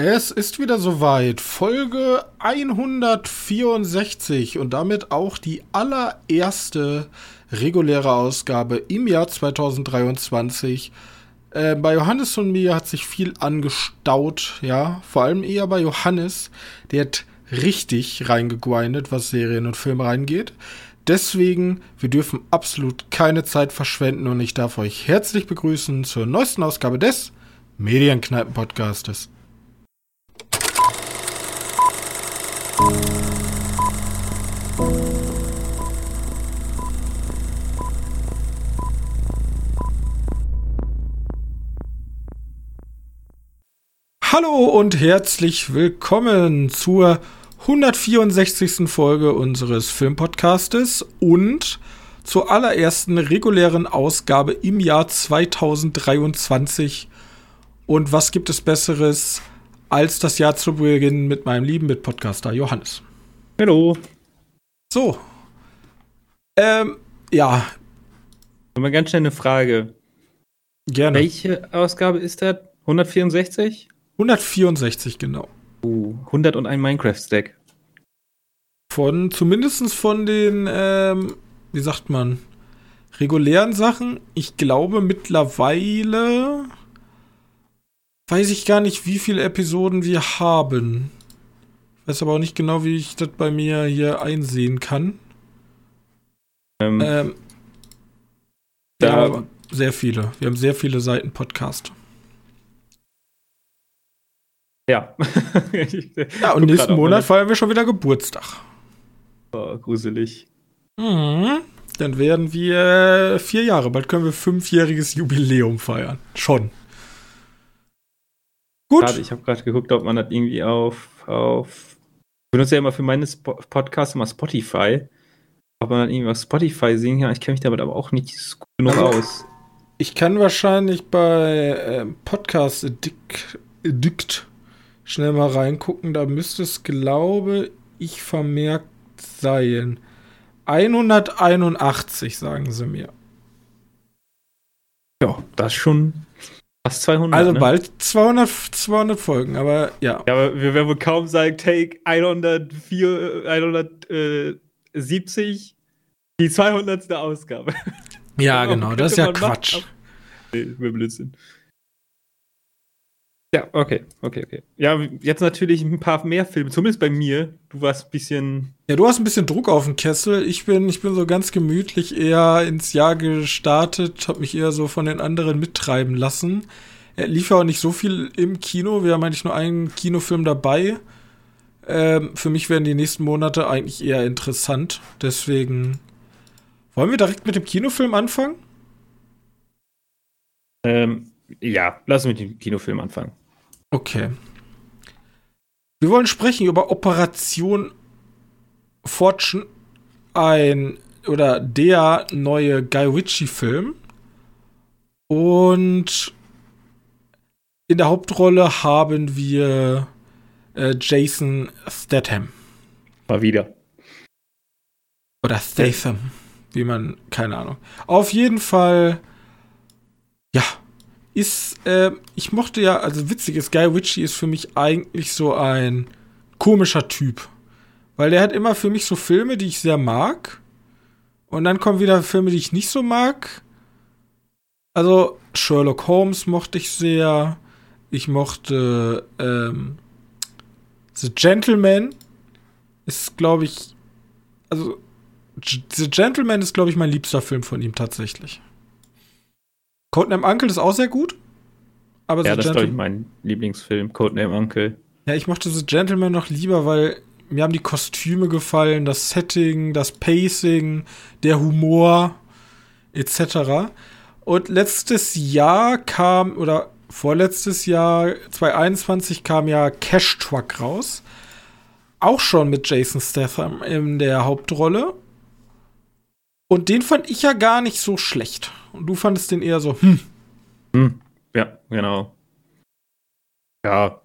Es ist wieder soweit. Folge 164 und damit auch die allererste reguläre Ausgabe im Jahr 2023. Äh, bei Johannes und mir hat sich viel angestaut, ja. Vor allem eher bei Johannes. Der hat richtig reingegrindet, was Serien und Filme reingeht. Deswegen, wir dürfen absolut keine Zeit verschwenden und ich darf euch herzlich begrüßen zur neuesten Ausgabe des Medienkneipen-Podcastes. Hallo und herzlich willkommen zur 164. Folge unseres Filmpodcastes und zur allerersten regulären Ausgabe im Jahr 2023. Und was gibt es Besseres als das Jahr zu beginnen mit meinem lieben Mitpodcaster Johannes. Hallo. So. Ähm, ja. Mal ganz schnell eine Frage. Gerne. Welche Ausgabe ist das? 164? 164, genau. Uh, 101 Minecraft-Stack. Von, zumindest von den, ähm, wie sagt man, regulären Sachen. Ich glaube mittlerweile weiß ich gar nicht, wie viele Episoden wir haben. Ich weiß aber auch nicht genau, wie ich das bei mir hier einsehen kann. Ähm, ähm ja, sehr viele. Wir haben sehr viele Seiten Podcast. Ja. ja, und nächsten Monat feiern wir schon wieder Geburtstag. Oh, gruselig. Mhm. Dann werden wir vier Jahre. Bald können wir fünfjähriges Jubiläum feiern. Schon. Gut. Grade, ich habe gerade geguckt, ob man das irgendwie auf, auf. Ich benutze ja immer für meine Sp Podcasts immer Spotify. Ob man dann irgendwie auf Spotify sehen kann. Ich kenne mich damit aber auch nicht gut genug also, aus. Ich kann wahrscheinlich bei äh, Podcast Addict, Addict schnell mal reingucken. Da müsste es, glaube ich, vermerkt sein. 181, sagen sie mir. Ja, das schon Fast 200. Also ne? bald 200, 200 Folgen, aber ja. Ja, aber wir werden wohl kaum sagen, take 104, 170, die 200. Ausgabe. Ja, genau, das ist ja Quatsch. Machen, nee, wir Blödsinn. Ja, okay, okay, okay. Ja, jetzt natürlich ein paar mehr Filme, zumindest bei mir. Du warst ein bisschen. Ja, du hast ein bisschen Druck auf den Kessel. Ich bin, ich bin so ganz gemütlich eher ins Jahr gestartet, habe mich eher so von den anderen mittreiben lassen. Er lief ja auch nicht so viel im Kino. Wir haben eigentlich nur einen Kinofilm dabei. Ähm, für mich werden die nächsten Monate eigentlich eher interessant. Deswegen. Wollen wir direkt mit dem Kinofilm anfangen? Ähm, ja, lass uns mit dem Kinofilm anfangen. Okay. Wir wollen sprechen über Operation Fortune, ein oder der neue Guy Ritchie-Film. Und in der Hauptrolle haben wir äh, Jason Statham. Mal wieder. Oder Statham, wie man, keine Ahnung. Auf jeden Fall, ja, ist, äh, ich mochte ja, also witzig ist, Guy Ritchie ist für mich eigentlich so ein komischer Typ. Weil der hat immer für mich so Filme, die ich sehr mag. Und dann kommen wieder Filme, die ich nicht so mag. Also Sherlock Holmes mochte ich sehr. Ich mochte ähm, The Gentleman. Ist, glaube ich, also The Gentleman ist, glaube ich, mein liebster Film von ihm tatsächlich. Codename Uncle ist auch sehr gut. Aber ja, The das ist, glaube ich, mein Lieblingsfilm, Codename Uncle. Ja, ich mochte The Gentleman noch lieber, weil mir haben die Kostüme gefallen, das Setting, das Pacing, der Humor etc. Und letztes Jahr kam, oder vorletztes Jahr, 2021, kam ja Cash Truck raus. Auch schon mit Jason Statham in der Hauptrolle. Und den fand ich ja gar nicht so schlecht. Und du fandest den eher so, hm. hm. Ja, genau. Ja.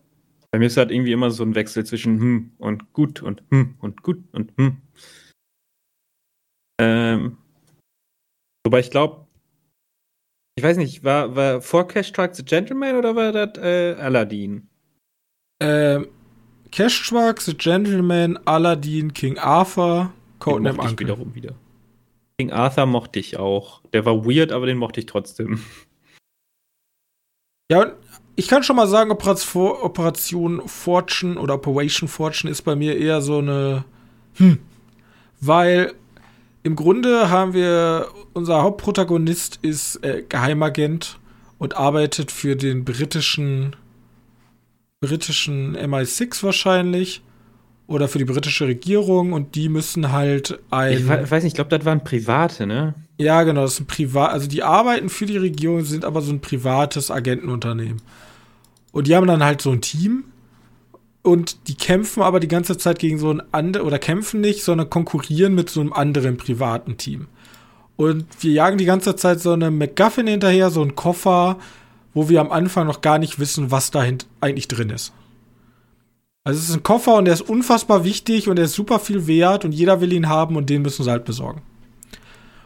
Bei mir ist halt irgendwie immer so ein Wechsel zwischen hm und gut und hm und gut und hm. Ähm. Wobei ich glaube, ich weiß nicht, war, war vor Cash Truck The Gentleman oder war das äh, Aladdin? Ähm, Cash Truck, The Gentleman, Aladdin, King Arthur, Codename Uncle. wiederum wieder. King Arthur mochte ich auch. Der war weird, aber den mochte ich trotzdem. Ja, ich kann schon mal sagen, Operation Fortune oder Operation Fortune ist bei mir eher so eine hm, weil im Grunde haben wir, unser Hauptprotagonist ist äh, Geheimagent und arbeitet für den britischen, britischen MI6 wahrscheinlich oder für die britische Regierung und die müssen halt ein. Ich weiß nicht, ich glaube, das waren Private, ne? Ja, genau, das sind privat, also die arbeiten für die Regierung, sind aber so ein privates Agentenunternehmen. Und die haben dann halt so ein Team und die kämpfen aber die ganze Zeit gegen so ein anderes, oder kämpfen nicht, sondern konkurrieren mit so einem anderen privaten Team. Und wir jagen die ganze Zeit so eine MacGuffin hinterher, so einen Koffer, wo wir am Anfang noch gar nicht wissen, was da eigentlich drin ist. Also es ist ein Koffer und der ist unfassbar wichtig und der ist super viel wert und jeder will ihn haben und den müssen sie halt besorgen.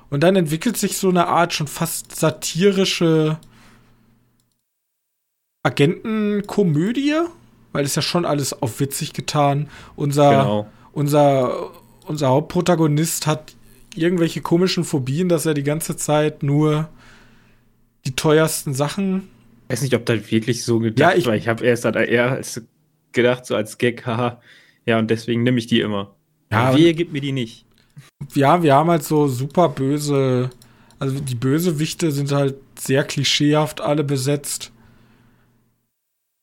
Und dann entwickelt sich so eine Art schon fast satirische Agentenkomödie, weil es ja schon alles auf witzig getan. Unser, genau. unser, unser Hauptprotagonist hat irgendwelche komischen Phobien, dass er die ganze Zeit nur die teuersten Sachen. Ich weiß nicht, ob das wirklich so gedacht ja, ich, war. Ich habe erst eher gedacht, so als Gag, haha, ja, und deswegen nehme ich die immer. Ja, Wehe gibt mir die nicht. Ja, wir haben halt so super böse, also die Bösewichte sind halt sehr klischeehaft alle besetzt.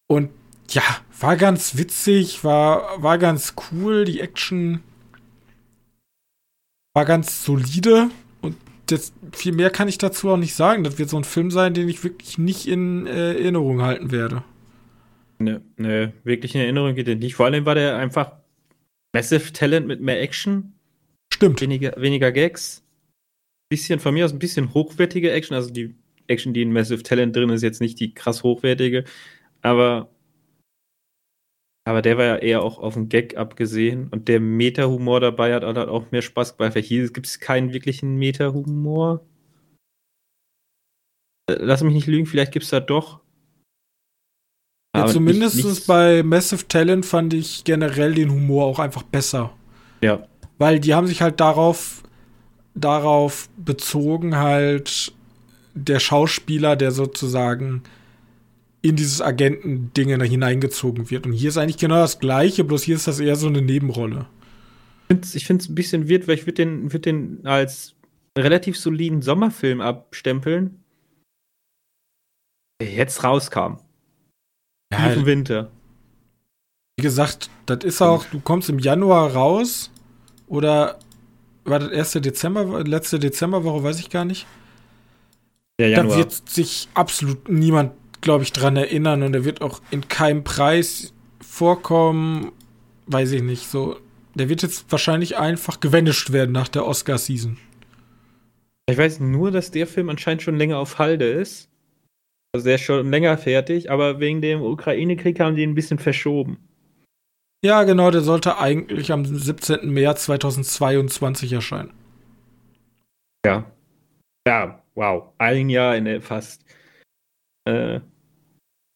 Und ja, war ganz witzig, war, war ganz cool, die Action war ganz solide und das, viel mehr kann ich dazu auch nicht sagen. Das wird so ein Film sein, den ich wirklich nicht in äh, Erinnerung halten werde. Ne, ne, wirklich in Erinnerung geht er nicht. Vor allem war der einfach Massive Talent mit mehr Action. Stimmt. Weniger, weniger Gags. Bisschen von mir aus ein bisschen hochwertige Action. Also die Action, die in Massive Talent drin ist, jetzt nicht die krass hochwertige. Aber aber der war ja eher auch auf den Gag abgesehen. Und der Meta-Humor dabei hat halt auch mehr Spaß gemacht. Weil hier gibt es keinen wirklichen Meta-Humor. Lass mich nicht lügen, vielleicht gibt es da doch. Ja, zumindest bei Massive Talent fand ich generell den Humor auch einfach besser. Ja. Weil die haben sich halt darauf, darauf bezogen, halt der Schauspieler, der sozusagen in dieses Agenten-Ding hineingezogen wird. Und hier ist eigentlich genau das Gleiche, bloß hier ist das eher so eine Nebenrolle. Ich finde es ein bisschen weird, weil ich würde den, würd den als relativ soliden Sommerfilm abstempeln, der jetzt rauskam. Ja, im Winter. Wie gesagt, das ist auch, du kommst im Januar raus oder war das erste Dezember, letzte Dezemberwoche, weiß ich gar nicht. Ja, Januar. Da wird sich absolut niemand glaube ich, dran erinnern und er wird auch in keinem Preis vorkommen. Weiß ich nicht. So, der wird jetzt wahrscheinlich einfach gewendet werden nach der Oscar-Season. Ich weiß nur, dass der Film anscheinend schon länger auf Halde ist. Also der ist schon länger fertig, aber wegen dem Ukraine-Krieg haben die ihn ein bisschen verschoben. Ja, genau, der sollte eigentlich am 17. März 2022 erscheinen. Ja. Ja, wow. Ein Jahr in fast. Äh,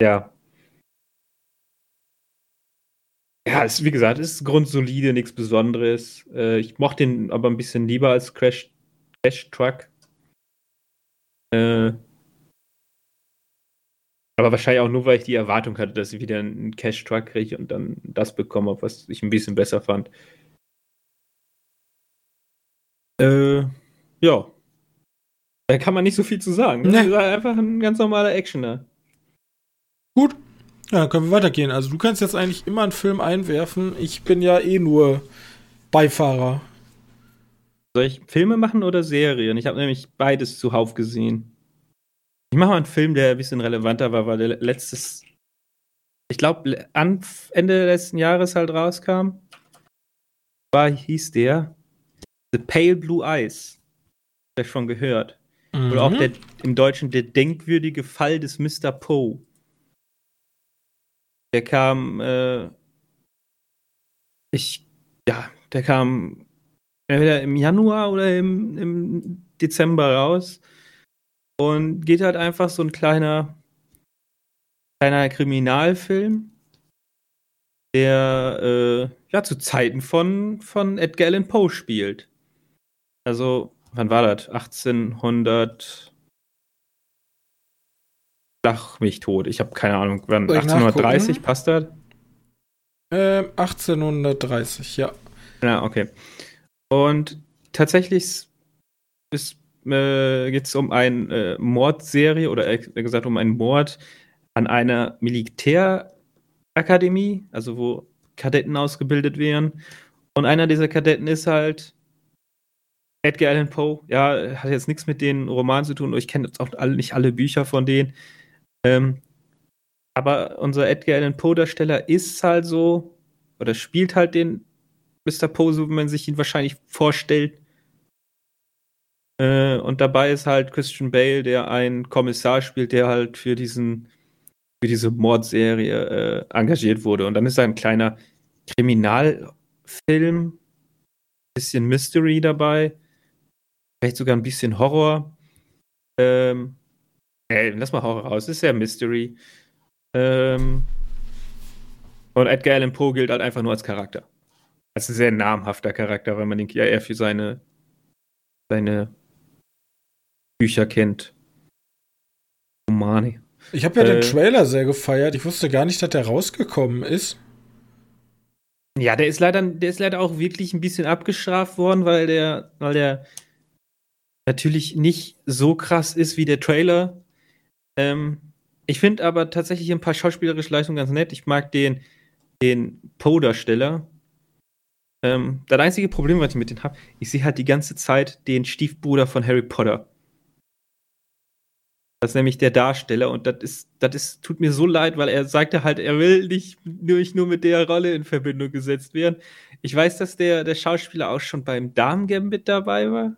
ja. Ja, ist, wie gesagt, ist grundsolide, nichts Besonderes. Äh, ich mochte ihn aber ein bisschen lieber als Crash, Crash Truck. Äh, aber wahrscheinlich auch nur, weil ich die Erwartung hatte, dass ich wieder einen Cash Truck kriege und dann das bekomme, was ich ein bisschen besser fand. Äh, ja. Da kann man nicht so viel zu sagen. Ne? Nee. einfach ein ganz normaler Actioner. Gut, ja, dann können wir weitergehen. Also du kannst jetzt eigentlich immer einen Film einwerfen. Ich bin ja eh nur Beifahrer. Soll ich Filme machen oder Serien? Ich habe nämlich beides zuhauf gesehen. Ich mache mal einen Film, der ein bisschen relevanter war, weil der letztes, ich glaube, Ende letzten Jahres halt rauskam. War, hieß der The Pale Blue Eyes. Ich schon gehört. Mhm. Oder auch der, im Deutschen der denkwürdige Fall des Mr. Poe. Der kam, äh, ich, ja, der kam entweder im Januar oder im, im Dezember raus und geht halt einfach so ein kleiner, kleiner Kriminalfilm der äh, ja zu Zeiten von, von Edgar Allan Poe spielt. Also, wann war das? 1800. Lach mich tot. Ich habe keine Ahnung. Wann? 1830 nachgucken? passt das? Ähm, 1830, ja. Ja, okay. Und tatsächlich ist, äh, geht es um eine äh, Mordserie oder eher gesagt um einen Mord an einer Militärakademie, also wo Kadetten ausgebildet werden. Und einer dieser Kadetten ist halt Edgar Allan Poe. Ja, hat jetzt nichts mit den Romanen zu tun. Ich kenne jetzt auch alle, nicht alle Bücher von denen. Ähm, aber unser Edgar Allan Poe-Darsteller ist halt so, oder spielt halt den Mr. Poe, so wie man sich ihn wahrscheinlich vorstellt. Äh, und dabei ist halt Christian Bale, der einen Kommissar spielt, der halt für diesen, für diese Mordserie äh, engagiert wurde. Und dann ist da ein kleiner Kriminalfilm, bisschen Mystery dabei, vielleicht sogar ein bisschen Horror. Ähm, ey, lass mal Horror raus, ist ja Mystery. Ähm, und Edgar Allan Poe gilt halt einfach nur als Charakter. Als ein sehr namhafter Charakter, weil man den ja eher für seine, seine Bücher kennt. Romane. Ich habe ja äh, den Trailer sehr gefeiert. Ich wusste gar nicht, dass der rausgekommen ist. Ja, der ist leider, der ist leider auch wirklich ein bisschen abgestraft worden, weil der, weil der natürlich nicht so krass ist wie der Trailer. Ähm, ich finde aber tatsächlich ein paar schauspielerische Leistungen ganz nett. Ich mag den, den Poe-Darsteller. Ähm, das einzige Problem, was ich mit dem habe, ich sehe halt die ganze Zeit den Stiefbruder von Harry Potter. Das ist nämlich der Darsteller und das ist, das ist, tut mir so leid, weil er sagte halt, er will nicht nur, nur mit der Rolle in Verbindung gesetzt werden. Ich weiß, dass der, der Schauspieler auch schon beim Damen-Gambit dabei war.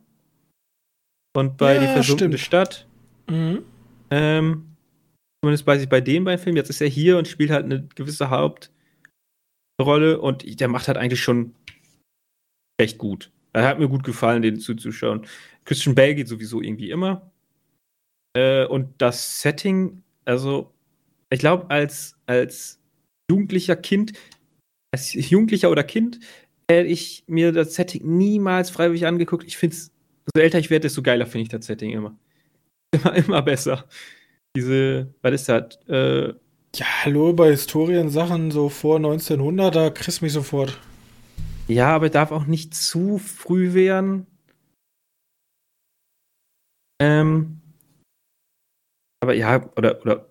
Und bei ja, Die versunkene Stadt. Mhm. Ähm, zumindest weiß ich bei dem beim Film. Jetzt ist er hier und spielt halt eine gewisse Hauptrolle und der macht halt eigentlich schon recht gut. Er hat mir gut gefallen, den zuzuschauen. Christian Bale geht sowieso irgendwie immer. Äh, und das Setting, also ich glaube, als, als jugendlicher Kind, als Jugendlicher oder Kind, hätte ich mir das Setting niemals freiwillig angeguckt. Ich finde es, so älter ich werde, desto geiler finde ich das Setting immer. Immer, immer besser. Diese, was ist das? Äh, ja, hallo, bei Historiensachen so vor 1900, da kriegst du mich sofort. Ja, aber darf auch nicht zu früh werden. Ähm, aber ja, oder, oder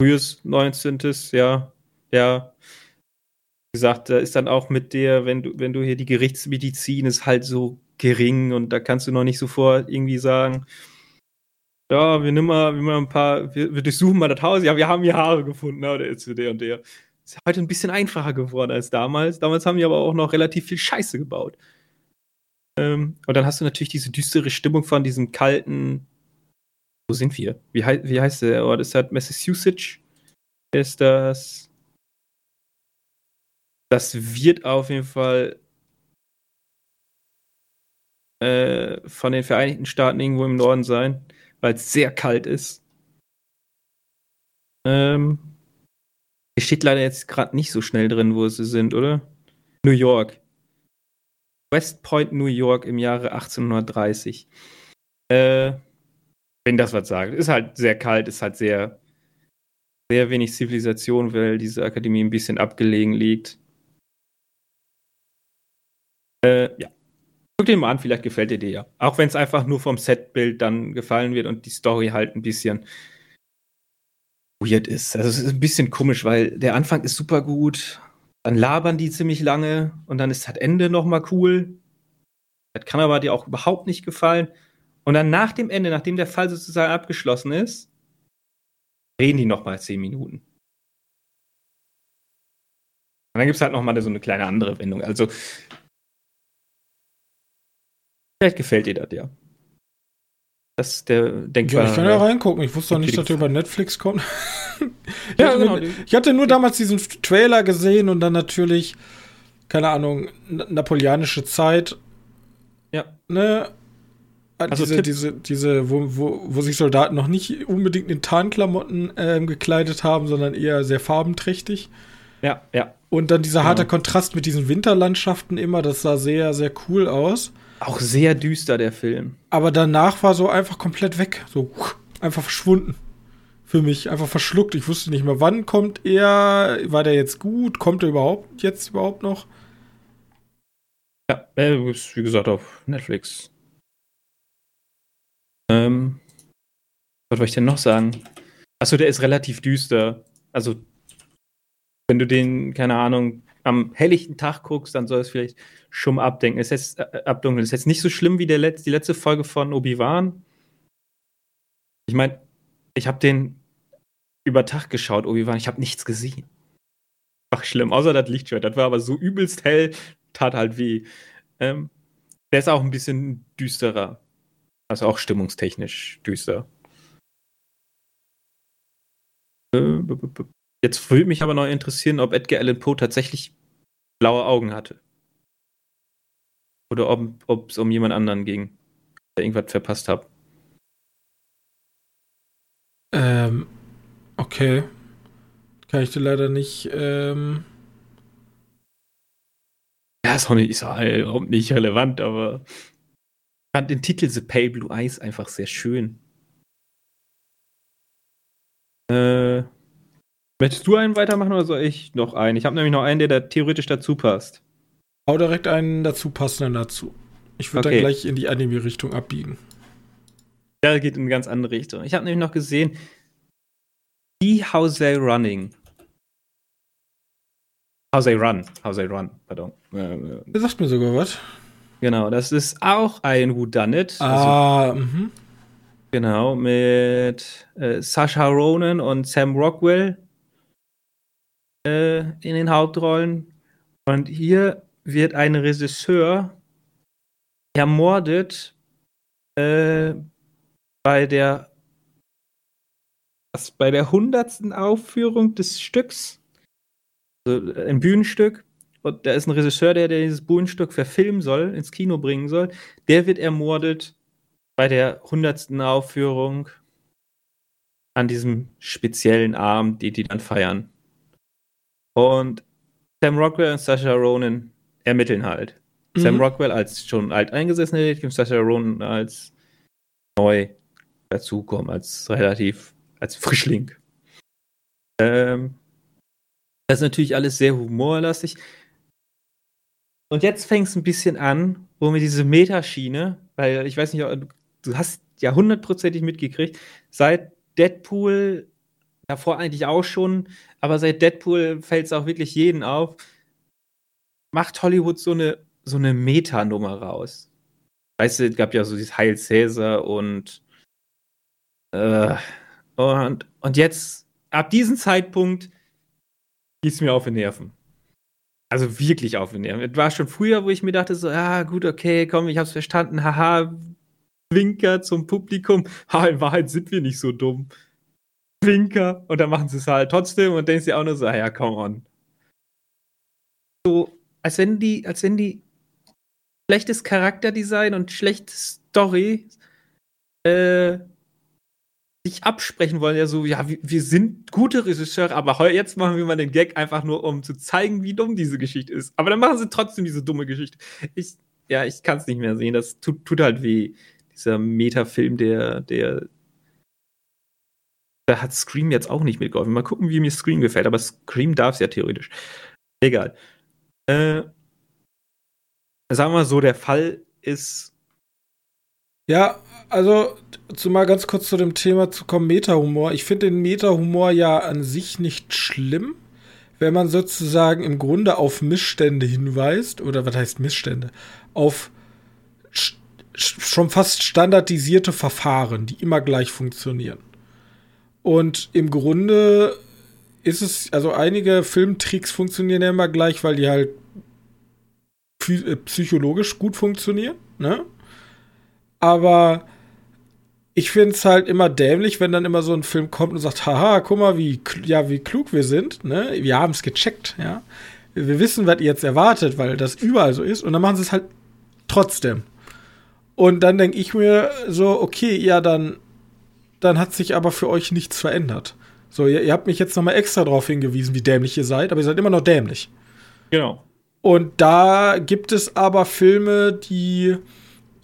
frühes 19. ja, ja. Wie gesagt, da ist dann auch mit der, wenn du, wenn du hier die Gerichtsmedizin ist halt so gering und da kannst du noch nicht sofort irgendwie sagen, ja, wir nehmen mal, wir mal ein paar, wir, wir, durchsuchen mal das Haus, ja, wir haben hier Haare gefunden, ne, der ist der und der. Ist heute ein bisschen einfacher geworden als damals. Damals haben die aber auch noch relativ viel Scheiße gebaut. Ähm, und dann hast du natürlich diese düstere Stimmung von diesem kalten, wo sind wir? Wie, hei wie heißt der Ort? Ist das Massachusetts? Ist das. Das wird auf jeden Fall äh, von den Vereinigten Staaten irgendwo im Norden sein, weil es sehr kalt ist. Ähm, hier steht leider jetzt gerade nicht so schnell drin, wo sie sind, oder? New York. West Point, New York im Jahre 1830. Äh, wenn das was sagt. Ist halt sehr kalt, ist halt sehr, sehr wenig Zivilisation, weil diese Akademie ein bisschen abgelegen liegt. Äh, ja. Guck den mal an, vielleicht gefällt dir der ja. Auch wenn es einfach nur vom Setbild dann gefallen wird und die Story halt ein bisschen weird ist. Also es ist ein bisschen komisch, weil der Anfang ist super gut, dann labern die ziemlich lange und dann ist das Ende nochmal cool. Das kann aber dir auch überhaupt nicht gefallen. Und dann nach dem Ende, nachdem der Fall sozusagen abgeschlossen ist, reden die nochmal zehn Minuten. Und dann gibt es halt nochmal so eine kleine andere Wendung. Also, vielleicht gefällt dir das ja. Das ist der denkbar. Ja, ich kann ja reingucken. Ich wusste doch nicht, dass der über Netflix kommt. ich, ja, genau. Mir, ich hatte nur damals diesen Trailer gesehen und dann natürlich, keine Ahnung, napoleonische Zeit. Ja. Ne? Also diese, diese, diese, wo, wo, wo sich Soldaten noch nicht unbedingt in Tarnklamotten äh, gekleidet haben, sondern eher sehr farbenträchtig. Ja, ja. Und dann dieser harte ja. Kontrast mit diesen Winterlandschaften immer, das sah sehr, sehr cool aus. Auch sehr düster, der Film. Aber danach war so einfach komplett weg. So einfach verschwunden. Für mich einfach verschluckt. Ich wusste nicht mehr, wann kommt er. War der jetzt gut? Kommt er überhaupt jetzt überhaupt noch? Ja, ist wie gesagt auf Netflix. Ähm, was wollte ich denn noch sagen? Achso, der ist relativ düster. Also, wenn du den, keine Ahnung, am helllichten Tag guckst, dann soll es vielleicht schon abdenken. Es ist äh, abdunkeln. Es ist jetzt nicht so schlimm wie der Letz-, die letzte Folge von Obi-Wan. Ich meine, ich habe den über Tag geschaut, Obi-Wan. Ich habe nichts gesehen. Ach, schlimm. Außer das Lichtschwert. Das war aber so übelst hell, tat halt weh. Ähm, der ist auch ein bisschen düsterer. Also auch stimmungstechnisch düster. Äh, Jetzt würde mich aber noch interessieren, ob Edgar Allan Poe tatsächlich blaue Augen hatte. Oder ob es um jemand anderen ging, der irgendwas verpasst hat. Ähm, okay. Kann ich dir leider nicht, ähm Ja, ist auch nicht, ist auch überhaupt nicht relevant, aber fand den Titel The Pale Blue Eyes einfach sehr schön. Äh, Möchtest du einen weitermachen oder soll ich noch einen? Ich habe nämlich noch einen, der da theoretisch dazu passt. Hau direkt einen dazu passenden dazu. Ich würde okay. dann gleich in die Anime-Richtung abbiegen. Der geht in eine ganz andere Richtung. Ich habe nämlich noch gesehen, die How They Running. How They Run. How They Run, pardon. Der sagt mir sogar was. Genau, das ist auch ein Who Done It. Ah, also, mhm. Genau, mit äh, Sasha Ronan und Sam Rockwell äh, in den Hauptrollen. Und hier wird ein Regisseur ermordet äh, bei der bei der hundertsten Aufführung des Stücks, also äh, ein Bühnenstück. Und da ist ein Regisseur, der, der dieses Bühnenstück verfilmen soll, ins Kino bringen soll. Der wird ermordet bei der hundertsten Aufführung an diesem speziellen Abend, die die dann feiern. Und Sam Rockwell und Sasha Ronan ermitteln halt. Mhm. Sam Rockwell als schon alt eingesessener Detektiv, Sasha Ronan als neu dazukommen, als relativ, als Frischling. Ähm, das ist natürlich alles sehr humorlastig. Und jetzt fängt es ein bisschen an, wo mir diese Metaschiene, weil ich weiß nicht, du hast ja hundertprozentig mitgekriegt, seit Deadpool davor eigentlich auch schon, aber seit Deadpool fällt es auch wirklich jeden auf, macht Hollywood so eine, so eine Metanummer raus. Weißt du, es gab ja so dieses Heil Caesar und, äh, und, und jetzt, ab diesem Zeitpunkt, gießt mir auf den Nerven. Also wirklich auf den Nerven. Es war schon früher, wo ich mir dachte, so, ja, gut, okay, komm, ich hab's verstanden, haha, Winker zum Publikum. Ha, in Wahrheit sind wir nicht so dumm. Winker und dann machen sie es halt trotzdem und denkst dir auch nur so, ah ja, come on. So, als wenn die, als wenn die schlechtes Charakterdesign und schlechtes Story äh, sich absprechen wollen, ja so, ja, wir, wir sind gute Regisseure, aber jetzt machen wir mal den Gag einfach nur, um zu zeigen, wie dumm diese Geschichte ist. Aber dann machen sie trotzdem diese dumme Geschichte. Ich, ja, ich kann es nicht mehr sehen. Das tut, tut halt weh. Dieser Metafilm, der, der da hat Scream jetzt auch nicht mitgeholfen. Mal gucken, wie mir Scream gefällt, aber Scream darf es ja theoretisch. Egal. Äh, sagen wir mal so, der Fall ist. Ja, also zumal ganz kurz zu dem Thema zu kommen, Meta-Humor. Ich finde den Meta-Humor ja an sich nicht schlimm, wenn man sozusagen im Grunde auf Missstände hinweist, oder was heißt Missstände? Auf schon fast standardisierte Verfahren, die immer gleich funktionieren. Und im Grunde ist es, also einige Filmtricks funktionieren ja immer gleich, weil die halt äh, psychologisch gut funktionieren, ne? Aber ich finde es halt immer dämlich, wenn dann immer so ein Film kommt und sagt, haha, guck mal, wie, ja, wie klug wir sind, ne? Wir haben es gecheckt, ja. Wir wissen, was ihr jetzt erwartet, weil das überall so ist. Und dann machen sie es halt trotzdem. Und dann denke ich mir so, okay, ja, dann dann hat sich aber für euch nichts verändert. So, ihr, ihr habt mich jetzt nochmal extra darauf hingewiesen, wie dämlich ihr seid, aber ihr seid immer noch dämlich. Genau. Und da gibt es aber Filme, die.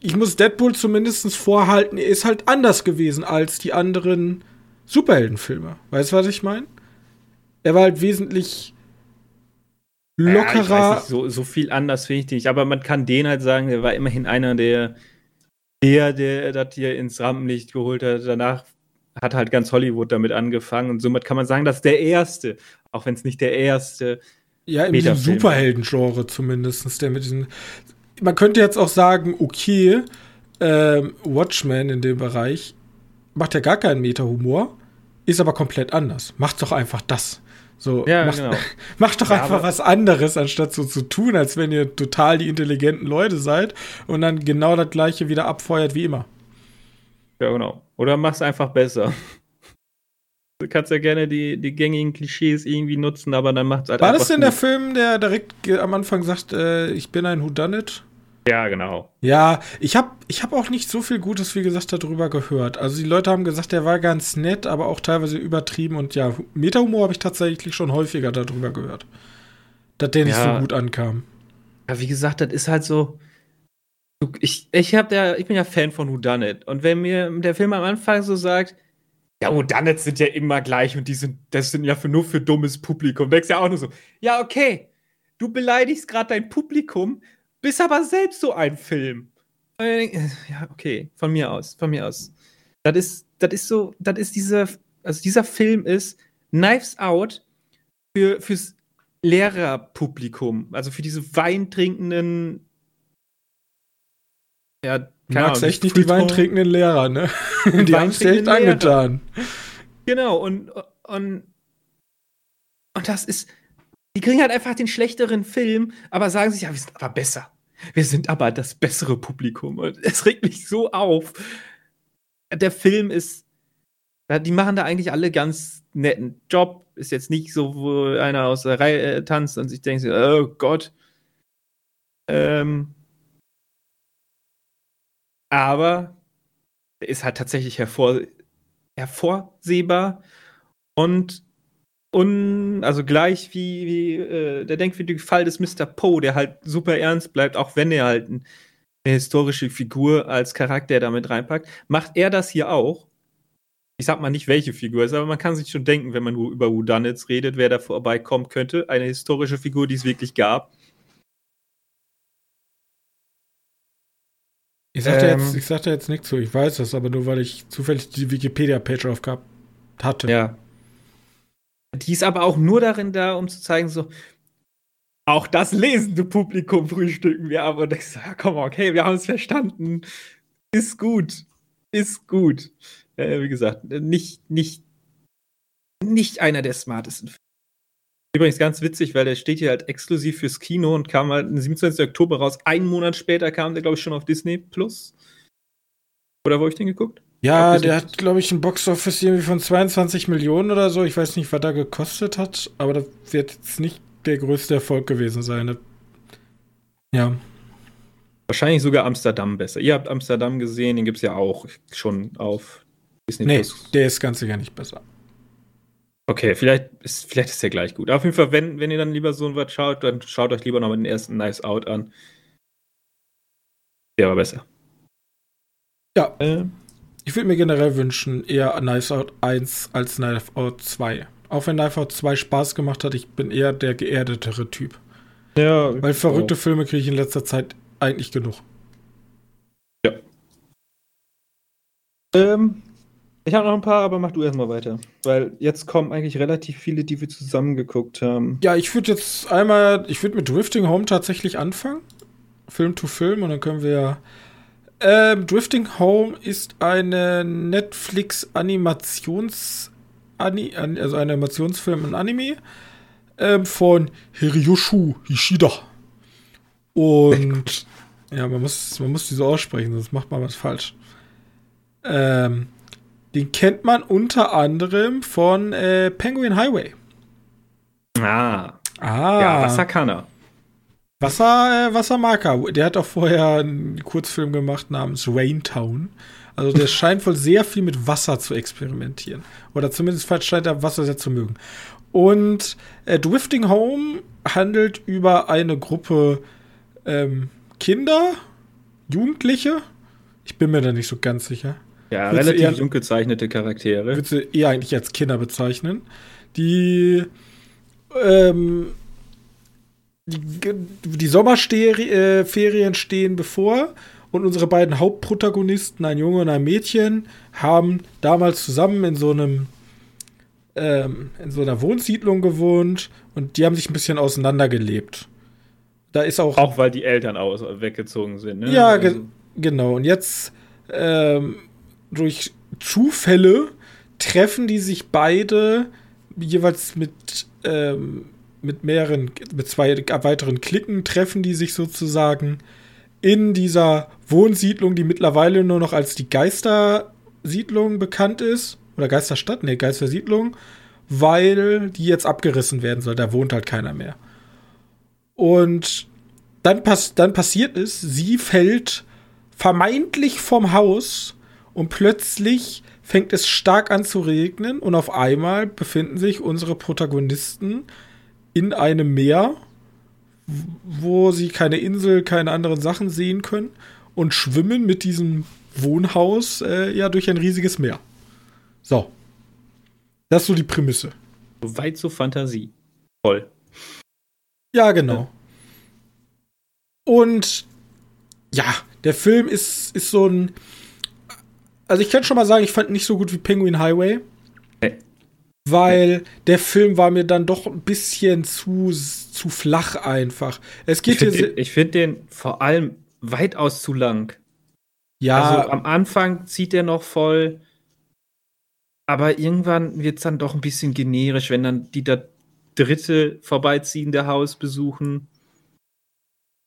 Ich muss Deadpool zumindest vorhalten, er ist halt anders gewesen als die anderen Superheldenfilme. Weißt du, was ich meine? Er war halt wesentlich lockerer. Ja, nicht, so, so, viel anders finde ich nicht. Aber man kann den halt sagen, der war immerhin einer der, der, der das hier ins Rampenlicht geholt hat. Danach hat halt ganz Hollywood damit angefangen. Und somit kann man sagen, das ist der erste, auch wenn es nicht der erste. Ja, in diesem Superhelden-Genre zumindest, der mit diesen. Man könnte jetzt auch sagen, okay, ähm, Watchmen in dem Bereich macht ja gar keinen Meta-Humor, ist aber komplett anders. Macht doch einfach das. So, ja, macht, genau. macht doch ja, einfach was anderes, anstatt so zu tun, als wenn ihr total die intelligenten Leute seid und dann genau das gleiche wieder abfeuert wie immer. Ja, genau. Oder mach's einfach besser. Du kannst ja gerne die, die gängigen Klischees irgendwie nutzen, aber dann macht's halt War das denn der Film, der direkt am Anfang sagt, äh, ich bin ein Whodunit? Ja, genau. Ja, ich habe ich hab auch nicht so viel Gutes, wie gesagt, darüber gehört. Also die Leute haben gesagt, der war ganz nett, aber auch teilweise übertrieben. Und ja, Meta-Humor habe ich tatsächlich schon häufiger darüber gehört. Dass der nicht ja. so gut ankam. Ja, wie gesagt, das ist halt so. Ich, ich, hab der, ich bin ja Fan von Whodunit. Und wenn mir der Film am Anfang so sagt, ja, Whodunits sind ja immer gleich und die sind, das sind ja für, nur für dummes Publikum, denkst ja auch nur so, ja, okay, du beleidigst gerade dein Publikum, bist aber selbst so ein Film. Ja, okay, von mir aus, von mir aus. Das ist, das ist so, das ist dieser, also dieser Film ist Knives Out für, fürs Lehrerpublikum, also für diese weintrinkenden, ja, keine magst Ahnung, echt nicht die weintrinkenden Lehrer, ne? die haben es echt angetan. Genau, und, und, und das ist, die kriegen halt einfach den schlechteren Film, aber sagen sich, ja, wir sind aber besser. Wir sind aber das bessere Publikum. Und es regt mich so auf. Der Film ist, die machen da eigentlich alle ganz netten Job. Ist jetzt nicht so, wo einer aus der Reihe äh, tanzt und sich denkt, oh Gott. Ähm, aber er ist halt tatsächlich hervor, hervorsehbar und und also gleich wie, wie äh, der denkwürdige Fall des Mr. Poe, der halt super ernst bleibt, auch wenn er halt ein, eine historische Figur als Charakter damit reinpackt, macht er das hier auch. Ich sag mal nicht, welche Figur es ist, aber man kann sich schon denken, wenn man über Whodunits redet, wer da vorbeikommen könnte. Eine historische Figur, die es wirklich gab. Ich sag, ähm, jetzt, ich sag da jetzt nichts zu, ich weiß das, aber nur weil ich zufällig die Wikipedia-Page aufgehabt hatte. Ja, die ist aber auch nur darin da, um zu zeigen, so, auch das lesende Publikum frühstücken wir aber. Und ich so, ja, komm, okay, wir haben es verstanden. Ist gut. Ist gut. Äh, wie gesagt, nicht, nicht, nicht einer der smartesten. Übrigens ganz witzig, weil der steht hier halt exklusiv fürs Kino und kam halt am 27. Oktober raus. Einen Monat später kam der, glaube ich, schon auf Disney Plus. Oder wo ich den geguckt? Ja, der hat, glaube ich, ein Boxoffice irgendwie von 22 Millionen oder so. Ich weiß nicht, was er gekostet hat, aber das wird jetzt nicht der größte Erfolg gewesen sein. Ja. Wahrscheinlich sogar Amsterdam besser. Ihr habt Amsterdam gesehen, den gibt es ja auch schon auf Disney Nee, Plus. der ist ganz sicher nicht besser. Okay, vielleicht ist, vielleicht ist der gleich gut. Auf jeden Fall, wenn, wenn ihr dann lieber so was schaut, dann schaut euch lieber noch mal den ersten Nice Out an. Der war besser. Ja. Äh, ich würde mir generell wünschen, eher Knives Out 1 als Knives Out 2. Auch wenn Knives Out 2 Spaß gemacht hat, ich bin eher der geerdetere Typ. Ja. Weil verrückte auch. Filme kriege ich in letzter Zeit eigentlich genug. Ja. Ähm, ich habe noch ein paar, aber mach du erstmal weiter. Weil jetzt kommen eigentlich relativ viele, die wir zusammengeguckt haben. Ja, ich würde jetzt einmal, ich würde mit Drifting Home tatsächlich anfangen. Film to Film und dann können wir ja ähm, Drifting Home ist eine Netflix-Animations- also ein Animationsfilm und Anime ähm, von Hiryoshu Ishida. Und ja, man muss, man muss die so aussprechen, sonst macht man was falsch. Ähm, den kennt man unter anderem von äh, Penguin Highway. Ah. Ah. Ja, er. Wasser, äh, Wassermarker. Der hat auch vorher einen Kurzfilm gemacht namens Raintown. Also der scheint wohl sehr viel mit Wasser zu experimentieren. Oder zumindest scheint er Wasser sehr zu mögen. Und äh, Drifting Home handelt über eine Gruppe ähm, Kinder, Jugendliche. Ich bin mir da nicht so ganz sicher. Ja, Würdest relativ jung gezeichnete Charaktere. Würdest du eher eigentlich als Kinder bezeichnen. Die, ähm, die, Sommerferien stehen bevor und unsere beiden Hauptprotagonisten, ein Junge und ein Mädchen, haben damals zusammen in so einem ähm, in so einer Wohnsiedlung gewohnt und die haben sich ein bisschen auseinandergelebt. Da ist auch. Auch weil die Eltern aus, weggezogen sind, ne? Ja, ge also. genau. Und jetzt ähm, durch Zufälle treffen die sich beide jeweils mit, ähm, mit mehreren, mit zwei weiteren Klicken treffen die sich sozusagen in dieser Wohnsiedlung, die mittlerweile nur noch als die Geistersiedlung bekannt ist. Oder Geisterstadt? Ne, Geistersiedlung. Weil die jetzt abgerissen werden soll. Da wohnt halt keiner mehr. Und dann, pass dann passiert es, sie fällt vermeintlich vom Haus und plötzlich fängt es stark an zu regnen und auf einmal befinden sich unsere Protagonisten in einem Meer, wo sie keine Insel, keine anderen Sachen sehen können und schwimmen mit diesem Wohnhaus äh, ja durch ein riesiges Meer. So. Das ist so die Prämisse. Weit so Fantasie. Voll. Ja, genau. Und ja, der Film ist, ist so ein. Also ich kann schon mal sagen, ich fand ihn nicht so gut wie Penguin Highway. Weil der Film war mir dann doch ein bisschen zu, zu flach einfach. Es geht ich finde den, find den vor allem weitaus zu lang. Ja. Also am Anfang zieht er noch voll, aber irgendwann wird es dann doch ein bisschen generisch, wenn dann die da dritte vorbeiziehende Haus besuchen.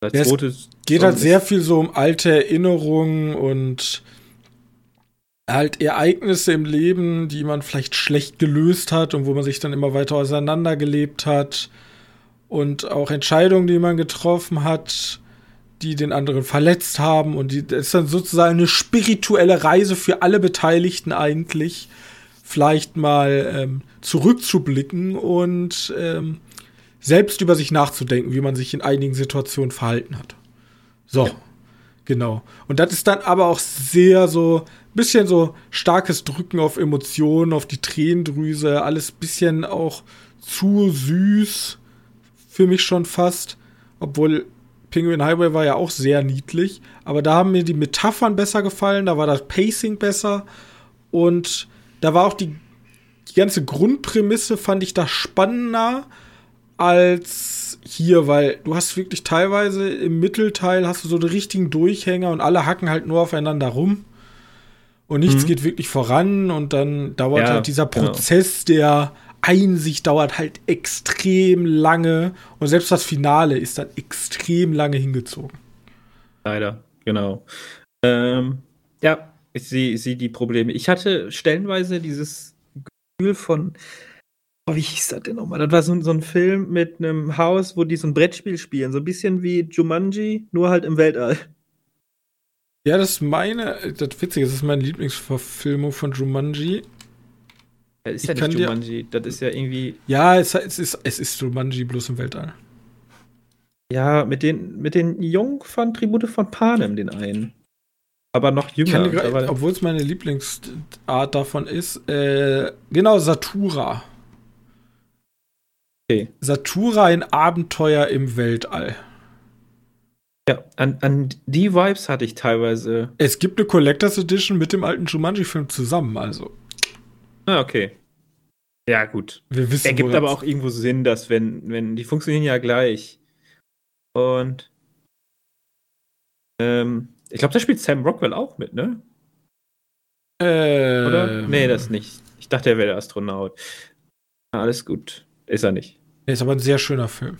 Das ja, es geht halt sehr viel so um alte Erinnerungen und halt Ereignisse im Leben, die man vielleicht schlecht gelöst hat und wo man sich dann immer weiter auseinandergelebt hat und auch Entscheidungen, die man getroffen hat, die den anderen verletzt haben und die das ist dann sozusagen eine spirituelle Reise für alle Beteiligten eigentlich, vielleicht mal ähm, zurückzublicken und ähm, selbst über sich nachzudenken, wie man sich in einigen Situationen verhalten hat. So, ja. genau. Und das ist dann aber auch sehr so, bisschen so starkes Drücken auf Emotionen, auf die Tränendrüse, alles bisschen auch zu süß für mich schon fast. Obwohl Penguin Highway war ja auch sehr niedlich. Aber da haben mir die Metaphern besser gefallen, da war das Pacing besser. Und da war auch die, die ganze Grundprämisse, fand ich da spannender als hier, weil du hast wirklich teilweise im Mittelteil hast du so den richtigen Durchhänger und alle hacken halt nur aufeinander rum und nichts mhm. geht wirklich voran und dann dauert ja, halt dieser genau. Prozess genau. der Einsicht dauert halt extrem lange und selbst das Finale ist dann extrem lange hingezogen. Leider, genau. Ähm, ja, ich sehe seh die Probleme. Ich hatte stellenweise dieses Gefühl von, oh, wie hieß das denn nochmal? Das war so, so ein Film mit einem Haus, wo die so ein Brettspiel spielen. So ein bisschen wie Jumanji, nur halt im Weltall. Ja, das ist meine, das Witzige, das ist meine Lieblingsverfilmung von Jumanji. Ja, ist ich ja nicht Jumanji, dir, das ist ja irgendwie. Ja, es, es, ist, es ist Jumanji bloß im Weltall. Ja, mit den, mit den Jungen von Tribute von Panem, den einen. Aber noch jünger. Obwohl es meine Lieblingsart davon ist. Äh, genau, Satura. Okay. Satura, ein Abenteuer im Weltall. Ja, an, an die Vibes hatte ich teilweise. Es gibt eine Collectors Edition mit dem alten Jumanji-Film zusammen, also. Ah, okay. Ja, gut. Wir wissen, Ergibt aber auch irgendwo Sinn, dass wenn, wenn, die funktionieren ja gleich. Und ähm, ich glaube, da spielt Sam Rockwell auch mit, ne? Äh, Oder? Nee, das nicht. Ich dachte, er wäre der Astronaut. Na, alles gut. Ist er nicht. Ist aber ein sehr schöner Film.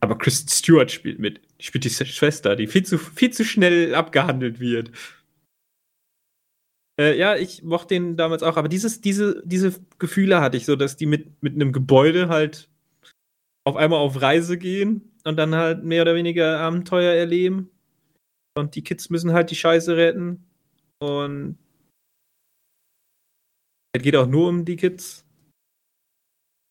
Aber Kristen Stewart spielt mit. Die spielt die Schwester, die viel zu, viel zu schnell abgehandelt wird. Äh, ja, ich mochte den damals auch, aber dieses, diese, diese Gefühle hatte ich so, dass die mit, mit einem Gebäude halt auf einmal auf Reise gehen und dann halt mehr oder weniger Abenteuer erleben. Und die Kids müssen halt die Scheiße retten. Und es geht auch nur um die Kids.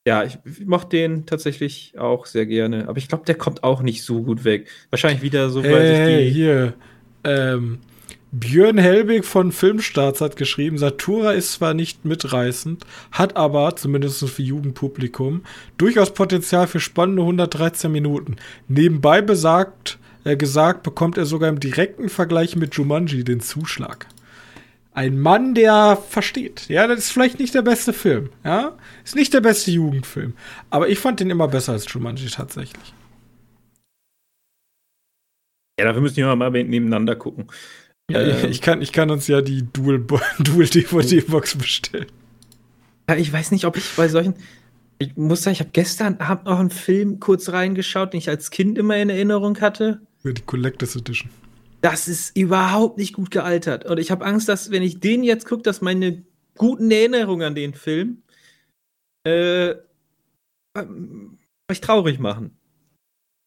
Ja, ich, ich mochte den tatsächlich auch sehr gerne. Aber ich glaube, der kommt auch nicht so gut weg. Wahrscheinlich wieder so, weil Hey, die. hier. Ähm, Björn Helbig von Filmstarts hat geschrieben, Satura ist zwar nicht mitreißend, hat aber, zumindest für Jugendpublikum, durchaus Potenzial für spannende 113 Minuten. Nebenbei besagt, äh, gesagt, bekommt er sogar im direkten Vergleich mit Jumanji den Zuschlag. Ein Mann, der versteht. Ja, das ist vielleicht nicht der beste Film. Ja, ist nicht der beste Jugendfilm. Aber ich fand den immer besser als Jumanji tatsächlich. Ja, dafür müssen wir mal nebeneinander gucken. Ja, Ähm. ich, kann, ich kann uns ja die Dual, Dual DVD-Box bestellen. Ich weiß nicht, ob ich bei solchen. Ich muss sagen, ich habe gestern Abend noch einen Film kurz reingeschaut, den ich als Kind immer in Erinnerung hatte. Die Collectors Edition. Das ist überhaupt nicht gut gealtert. Und ich habe Angst, dass, wenn ich den jetzt gucke, dass meine guten Erinnerungen an den Film äh, ähm, mich traurig machen.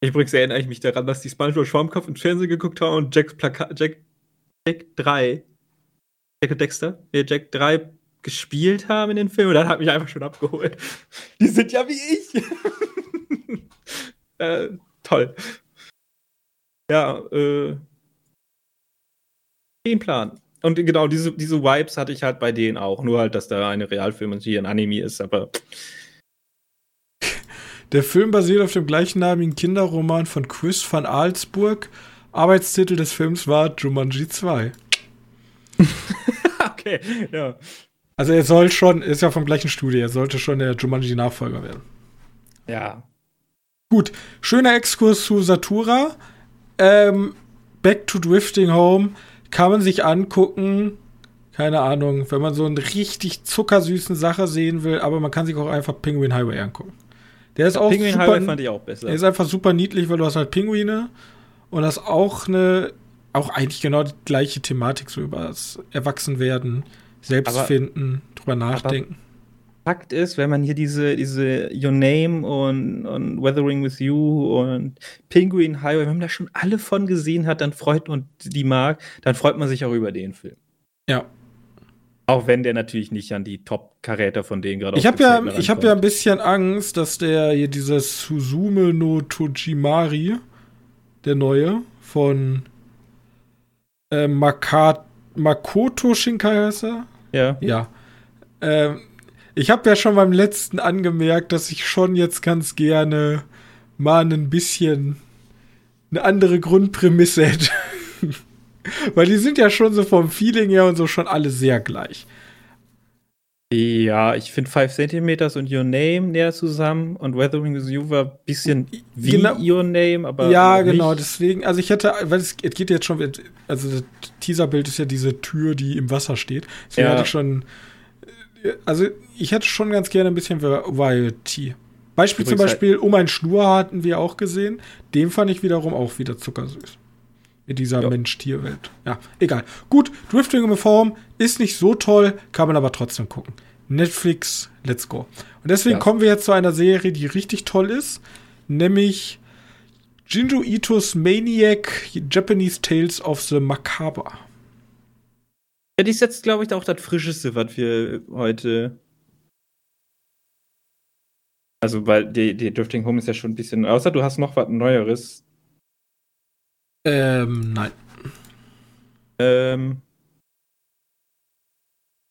Übrigens erinnere ich mich daran, dass die SpongeBob Schwammkopf im Fernsehen geguckt haben und Jacks Plakat, Jack, Jack 3, Jack und Dexter, nee, Jack 3 gespielt haben in den Film und dann hat mich einfach schon abgeholt. Die sind ja wie ich. äh, toll. Ja, äh, Plan. Und genau, diese, diese Vibes hatte ich halt bei denen auch. Nur halt, dass da eine Realfilm und hier ein Anime ist, aber Der Film basiert auf dem gleichnamigen Kinderroman von Chris van Alsburg. Arbeitstitel des Films war Jumanji 2. okay, ja. Also er soll schon, ist ja vom gleichen Studio, er sollte schon der Jumanji-Nachfolger werden. Ja. Gut, schöner Exkurs zu Satura. Ähm, Back to Drifting Home kann man sich angucken. Keine Ahnung, wenn man so eine richtig zuckersüßen Sache sehen will, aber man kann sich auch einfach Penguin Highway angucken. Der ist auch Penguin super, Highway fand ich auch besser. der ist einfach super niedlich, weil du hast halt Pinguine und hast auch eine, auch eigentlich genau die gleiche Thematik, so über das Erwachsenwerden, selbst Aber- finden, drüber nachdenken. Fakt ist, wenn man hier diese, diese Your Name und, und Weathering with You und Penguin Highway, wenn man da schon alle von gesehen hat, dann freut und die mag, dann freut man sich auch über den Film. Ja. Auch wenn der natürlich nicht an die Top-Karäter von denen gerade Ich habe ja, ich habe ja ein bisschen Angst, dass der hier dieses Suzume no Tojimari, der neue von äh, Maka Makoto Shinkai heißt er? Ja. Ja. Ähm, ich habe ja schon beim letzten angemerkt, dass ich schon jetzt ganz gerne mal ein bisschen eine andere Grundprämisse hätte. Weil die sind ja schon so vom Feeling her und so schon alle sehr gleich. Ja, ich finde 5 cm und Your Name näher zusammen und Weathering with You war ein bisschen wie Genau. Your Name, aber. ja, genau, nicht. deswegen, also ich hätte, weil es, es geht jetzt schon, also das Teaserbild ist ja diese Tür, die im Wasser steht. Deswegen Ja. hatte ich schon, also ich hätte schon ganz gerne ein bisschen Variety. Beispiel zum Übrigens Beispiel, um ein Schnur hatten wir auch gesehen. Den fand ich wiederum auch wieder zuckersüß. In dieser Ja. Mensch-Tier-Welt. Ja, egal. Gut, Drifting in Form ist nicht so toll, kann man aber trotzdem gucken. Netflix, let's go. Und deswegen Ja. kommen wir jetzt zu einer Serie, die richtig toll ist, nämlich Jinju Itos Maniac Japanese Tales of the Macabre. Ja, die ist jetzt, glaube ich, auch das Frischeste, was wir heute. Also, weil die, die Drifting Home ist ja schon ein bisschen. Außer du hast noch was Neueres. Ähm, nein. Ähm,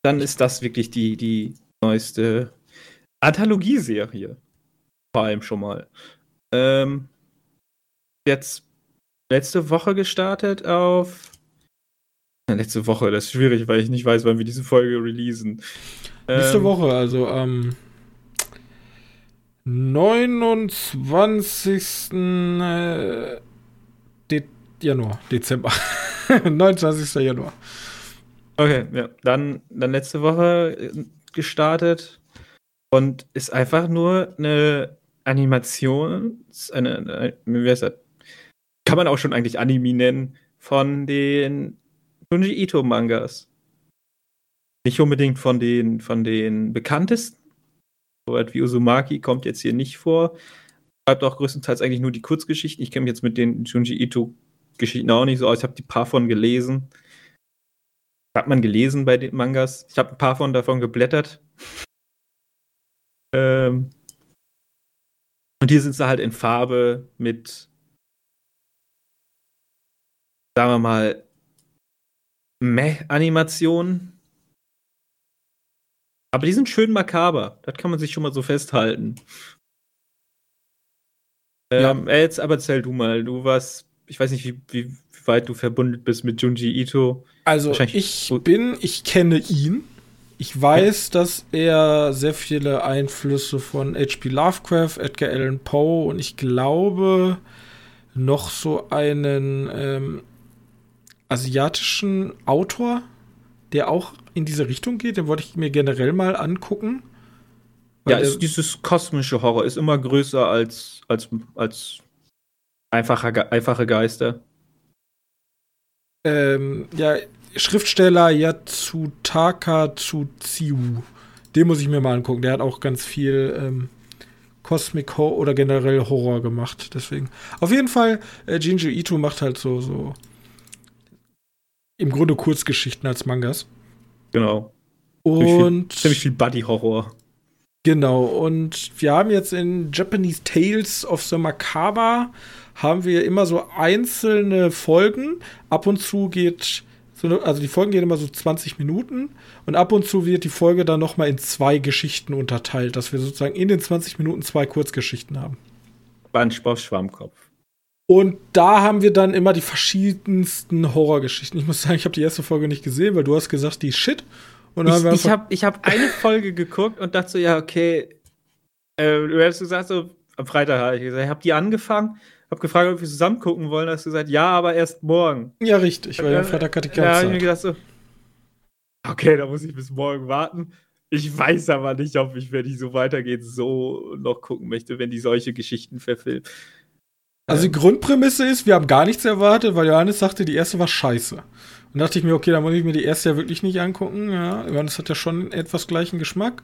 dann ist das wirklich die, die neueste Anthologieserie. Vor allem schon mal. Ähm, jetzt letzte Woche gestartet auf. Letzte Woche, das ist schwierig, weil ich nicht weiß, wann wir diese Folge releasen. Nächste Ähm, Woche, also am 29. Äh, De Januar, Dezember. 29. Januar. Okay, ja. Dann, dann letzte Woche äh, gestartet und ist einfach nur eine Animation, eine, eine wie heißt das? Kann man auch schon eigentlich Anime nennen, von den Junji Ito Mangas. Nicht unbedingt von den, von den bekanntesten. So etwas wie Uzumaki kommt jetzt hier nicht vor. Schreibt auch größtenteils eigentlich nur die Kurzgeschichten. Ich kenne mich jetzt mit den Junji Ito Geschichten auch nicht so aus. Ich habe die paar von gelesen. Hat man gelesen bei den Mangas. Ich habe ein paar von davon geblättert. Ähm, Und hier sind sie halt in Farbe mit, sagen wir mal, Meh-Animationen. Aber die sind schön makaber. Das kann man sich schon mal so festhalten. Ja. Ähm, jetzt aber erzähl du mal. Du warst, ich weiß nicht, wie, wie, weit du verbunden bist mit Junji Ito. Also ich bin, ich kenne ihn. Ich weiß, dass er sehr viele Einflüsse von H.P. Lovecraft, Edgar Allan Poe und ich glaube noch so einen ähm, asiatischen Autor, der auch in diese Richtung geht. Den wollte ich mir generell mal angucken. Ja, ist, dieses kosmische Horror ist immer größer als, als, als einfacher, Ge- einfache Geister. ähm, ja, Schriftsteller Yatsutaka Tsutsiu. Den muss ich mir mal angucken. Der hat auch ganz viel ähm, Cosmic Horror oder generell Horror gemacht. Deswegen. Auf jeden Fall, äh, Jinji Ito macht halt so, so im Grunde Kurzgeschichten als Mangas. Genau. Viel- Und Ziemlich viel Buddy-Horror. Genau, und wir haben jetzt in Japanese Tales of the Macabre haben wir immer so einzelne Folgen. Ab und zu geht, so also die Folgen gehen immer so 20 Minuten und ab und zu wird die Folge dann noch mal in zwei Geschichten unterteilt, dass wir sozusagen in den 20 Minuten zwei Kurzgeschichten haben. Spongebob Schwammkopf. Und da haben wir dann immer die verschiedensten Horrorgeschichten. Ich muss sagen, ich habe die erste Folge nicht gesehen, weil du hast gesagt, die ist shit. Und Ich, ich habe ich hab eine Folge geguckt und dachte so, ja, okay. Äh, du hast gesagt, so, am Freitag habe ich gesagt, ich habe die angefangen, habe gefragt, ob wir zusammen gucken wollen. Da hast du gesagt, ja, aber erst morgen. ja, richtig, weil Äh, am Freitag hatte ich Ja, keine hab ich mir Zeit. gedacht so, okay, da muss ich bis morgen warten. Ich weiß aber nicht, ob ich, wenn die so weitergeht, so noch gucken möchte, wenn die solche Geschichten verfilmen. Also die Grundprämisse ist, wir haben gar nichts erwartet, weil Johannes sagte, die erste war scheiße. Und dachte ich mir, okay, dann muss ich mir die erste ja wirklich nicht angucken. Ja, Johannes hat ja schon etwas gleichen Geschmack.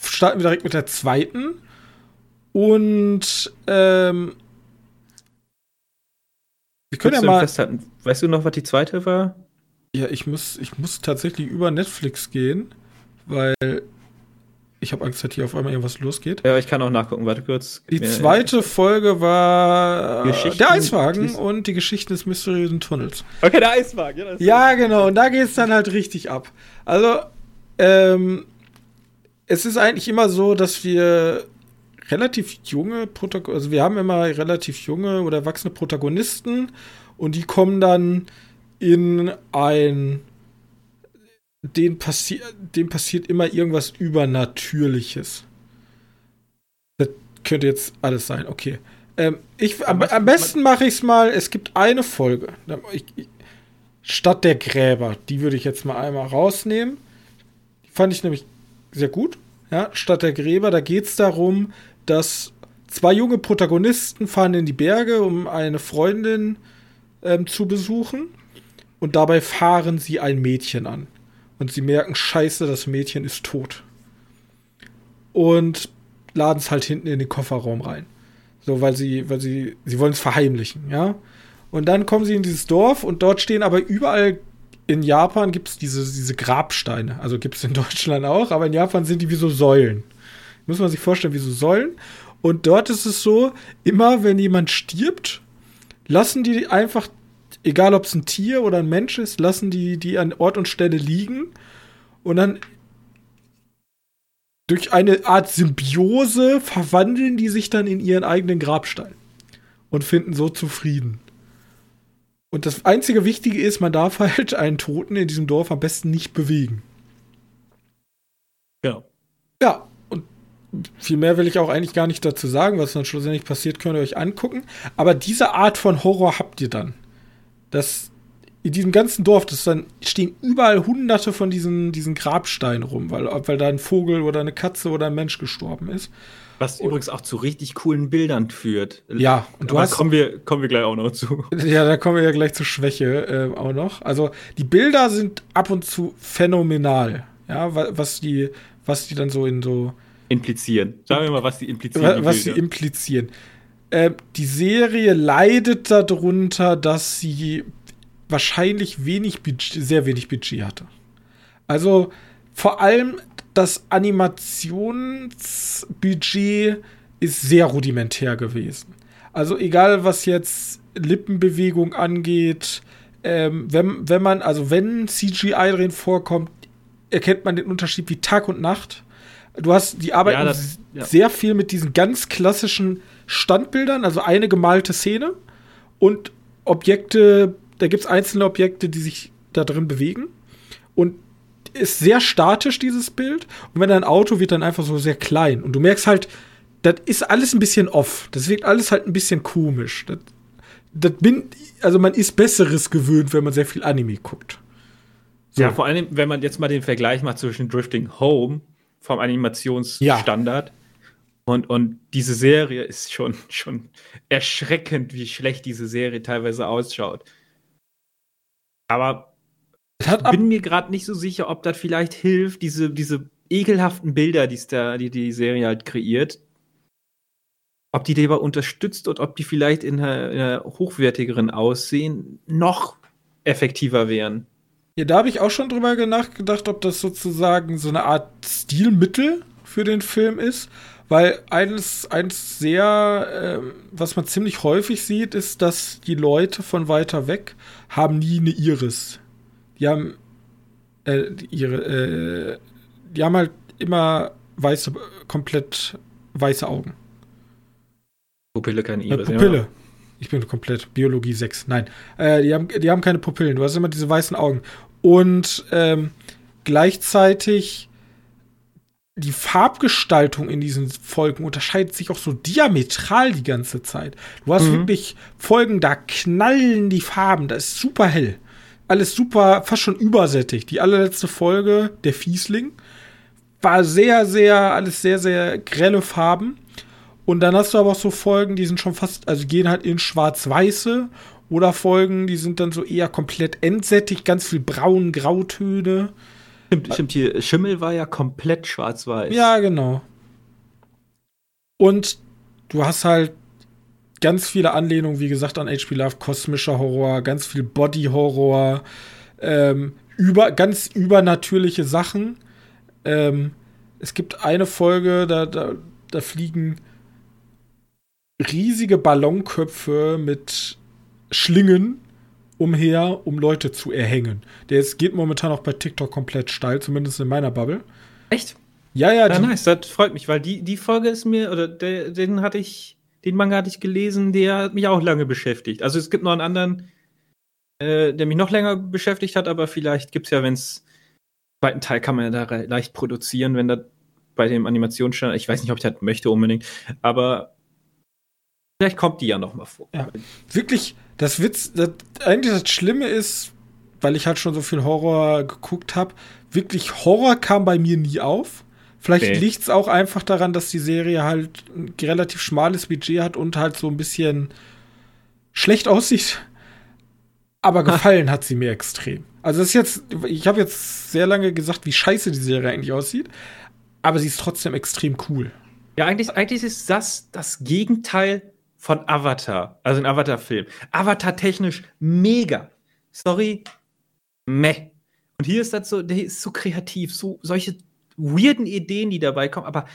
Starten wir direkt mit der zweiten. Und ähm, wir können Kannst ja mal. festhalten? Weißt du noch, was die zweite war? Ja, ich muss, ich muss tatsächlich über Netflix gehen, weil ich habe Angst, dass hier auf einmal irgendwas losgeht. Ja, ich kann auch nachgucken. Warte kurz. Die zweite Folge war äh, der Eiswagen und die Geschichten des mysteriösen Tunnels. Okay, der Eiswagen. Ja, Ja, genau. Und da geht es dann halt richtig ab. Also, ähm, es ist eigentlich immer so, dass wir relativ junge Protagonisten, also wir haben immer relativ junge oder erwachsene Protagonisten und die kommen dann in ein, denen, passi denen passiert immer irgendwas Übernatürliches. Das könnte jetzt alles sein, okay. Ähm, ich, am, am besten mache ich es mal, es gibt eine Folge. Ich, ich, Stadt der Gräber, die würde ich jetzt mal einmal rausnehmen. Die fand ich nämlich sehr gut. Ja, Stadt der Gräber, da geht es darum, dass zwei junge Protagonisten fahren in die Berge, um eine Freundin ähm, zu besuchen. Und dabei fahren sie ein Mädchen an. Und sie merken, scheiße, das Mädchen ist tot. Und laden es halt hinten in den Kofferraum rein. So, weil sie, weil sie, sie wollen es verheimlichen, ja. Und dann kommen sie in dieses Dorf und dort stehen aber überall in Japan gibt es diese, diese Grabsteine. Also gibt es in Deutschland auch, aber in Japan sind die wie so Säulen. Muss man sich vorstellen, wie so Säulen. Und dort ist es so, immer wenn jemand stirbt, lassen die einfach, egal ob es ein Tier oder ein Mensch ist, lassen die die an Ort und Stelle liegen. Und dann durch eine Art Symbiose verwandeln die sich dann in ihren eigenen Grabstein und finden so zufrieden. Und das einzige Wichtige ist, man darf halt einen Toten in diesem Dorf am besten nicht bewegen. Genau. Ja, und viel mehr will ich auch eigentlich gar nicht dazu sagen, was dann schlussendlich passiert, könnt ihr euch angucken. Aber diese Art von Horror habt ihr dann. Das in diesem ganzen Dorf, das dann stehen überall hunderte von diesen, diesen Grabsteinen rum, weil, weil da ein Vogel oder eine Katze oder ein Mensch gestorben ist. Was übrigens auch zu richtig coolen Bildern führt. Ja, und du Aber hast. kommen wir, kommen wir gleich auch noch zu. Ja, da kommen wir ja gleich zur Schwäche äh, auch noch. Also die Bilder sind ab und zu phänomenal. Ja, wa- was die, was die dann so in so, Implizieren. Sagen wir mal, was die implizieren. wa- die was sie implizieren. Ähm, die Serie leidet darunter, dass sie wahrscheinlich wenig Budget, sehr wenig Budget hatte. Also vor allem das Animationsbudget ist sehr rudimentär gewesen. Also egal, was jetzt Lippenbewegung angeht, ähm, wenn, wenn man, also wenn CGI drin vorkommt, erkennt man den Unterschied wie Tag und Nacht. Du hast, die arbeiten ja, das, ja. sehr viel mit diesen ganz klassischen Standbildern, also eine gemalte Szene und Objekte, da gibt es einzelne Objekte, die sich da drin bewegen. Und ist sehr statisch, dieses Bild. Und wenn ein Auto wird dann einfach so sehr klein. Und du merkst halt, das ist alles ein bisschen off. Das wirkt alles halt ein bisschen komisch. Das, das bin, also man ist Besseres gewöhnt, wenn man sehr viel Anime guckt. So. Ja, vor allem, wenn man jetzt mal den Vergleich macht zwischen Drifting Home vom Animationsstandard ja. Und, und diese Serie ist schon, schon erschreckend, wie schlecht diese Serie teilweise ausschaut. Aber ich bin mir gerade nicht so sicher, ob das vielleicht hilft, diese, diese ekelhaften Bilder, da, die die Serie halt kreiert, ob die dabei unterstützt und ob die vielleicht in einer, in einer hochwertigeren Aussehen noch effektiver wären. Ja, da habe ich auch schon drüber nachgedacht, ob das sozusagen so eine Art Stilmittel für den Film ist. Weil eines, eines sehr, äh, was man ziemlich häufig sieht, ist, dass die Leute von weiter weg haben nie eine Iris. Die haben äh, ihre, äh, die haben halt immer weiße, komplett weiße Augen. Pupille, keine Iris. Äh, Pupille. Ja. Ich bin komplett Biologie 6. Nein. Äh, die, haben, die haben keine Pupillen. Du hast immer diese weißen Augen. Und ähm, gleichzeitig die Farbgestaltung in diesen Folgen unterscheidet sich auch so diametral die ganze Zeit. Du hast mhm. wirklich Folgen, da knallen die Farben, das ist super hell. Alles super, fast schon übersättigt. Die allerletzte Folge, der Fiesling, war sehr, sehr, alles sehr, sehr grelle Farben. Und dann hast du aber auch so Folgen, die sind schon fast, also gehen halt in schwarz-weiße oder Folgen, die sind dann so eher komplett entsättigt, ganz viel braun, Grautöne. Stimmt, stimmt hier, Schimmel war ja komplett schwarz-weiß. Ja, genau. Und du hast halt ganz viele Anlehnungen, wie gesagt, an H.P. Love, kosmischer Horror, ganz viel Body-Horror, ähm, über, ganz übernatürliche Sachen. Ähm, es gibt eine Folge, da, da, da fliegen riesige Ballonköpfe mit Schlingen umher, um Leute zu erhängen. Der ist, geht momentan auch bei TikTok komplett steil, zumindest in meiner Bubble. Echt? Ja, ja. Ja, nice, das freut mich, weil die, die Folge ist mir, oder der, den hatte ich, den Manga hatte ich gelesen, der hat mich auch lange beschäftigt. Also es gibt noch einen anderen, äh, der mich noch länger beschäftigt hat, aber vielleicht gibt es ja, wenn es zweiten Teil kann man ja da leicht produzieren, wenn da bei dem Animationsstandard, ich weiß nicht, ob ich das möchte unbedingt, aber Vielleicht kommt die ja noch mal vor. Ja. Wirklich, das Witz, das, eigentlich das Schlimme ist, weil ich halt schon so viel Horror geguckt habe, wirklich Horror kam bei mir nie auf. Vielleicht okay. liegt es auch einfach daran, dass die Serie halt ein relativ schmales Budget hat und halt so ein bisschen schlecht aussieht. Aber gefallen hat sie mir extrem. Also das ist jetzt, ich habe jetzt sehr lange gesagt, wie scheiße die Serie eigentlich aussieht, aber sie ist trotzdem extrem cool. Ja, eigentlich, eigentlich ist das das Gegenteil von Avatar, also ein Avatar-Film. Avatar technisch mega. Sorry, meh. Und hier ist das so, der ist so kreativ, so solche weirden Ideen, die dabei kommen, aber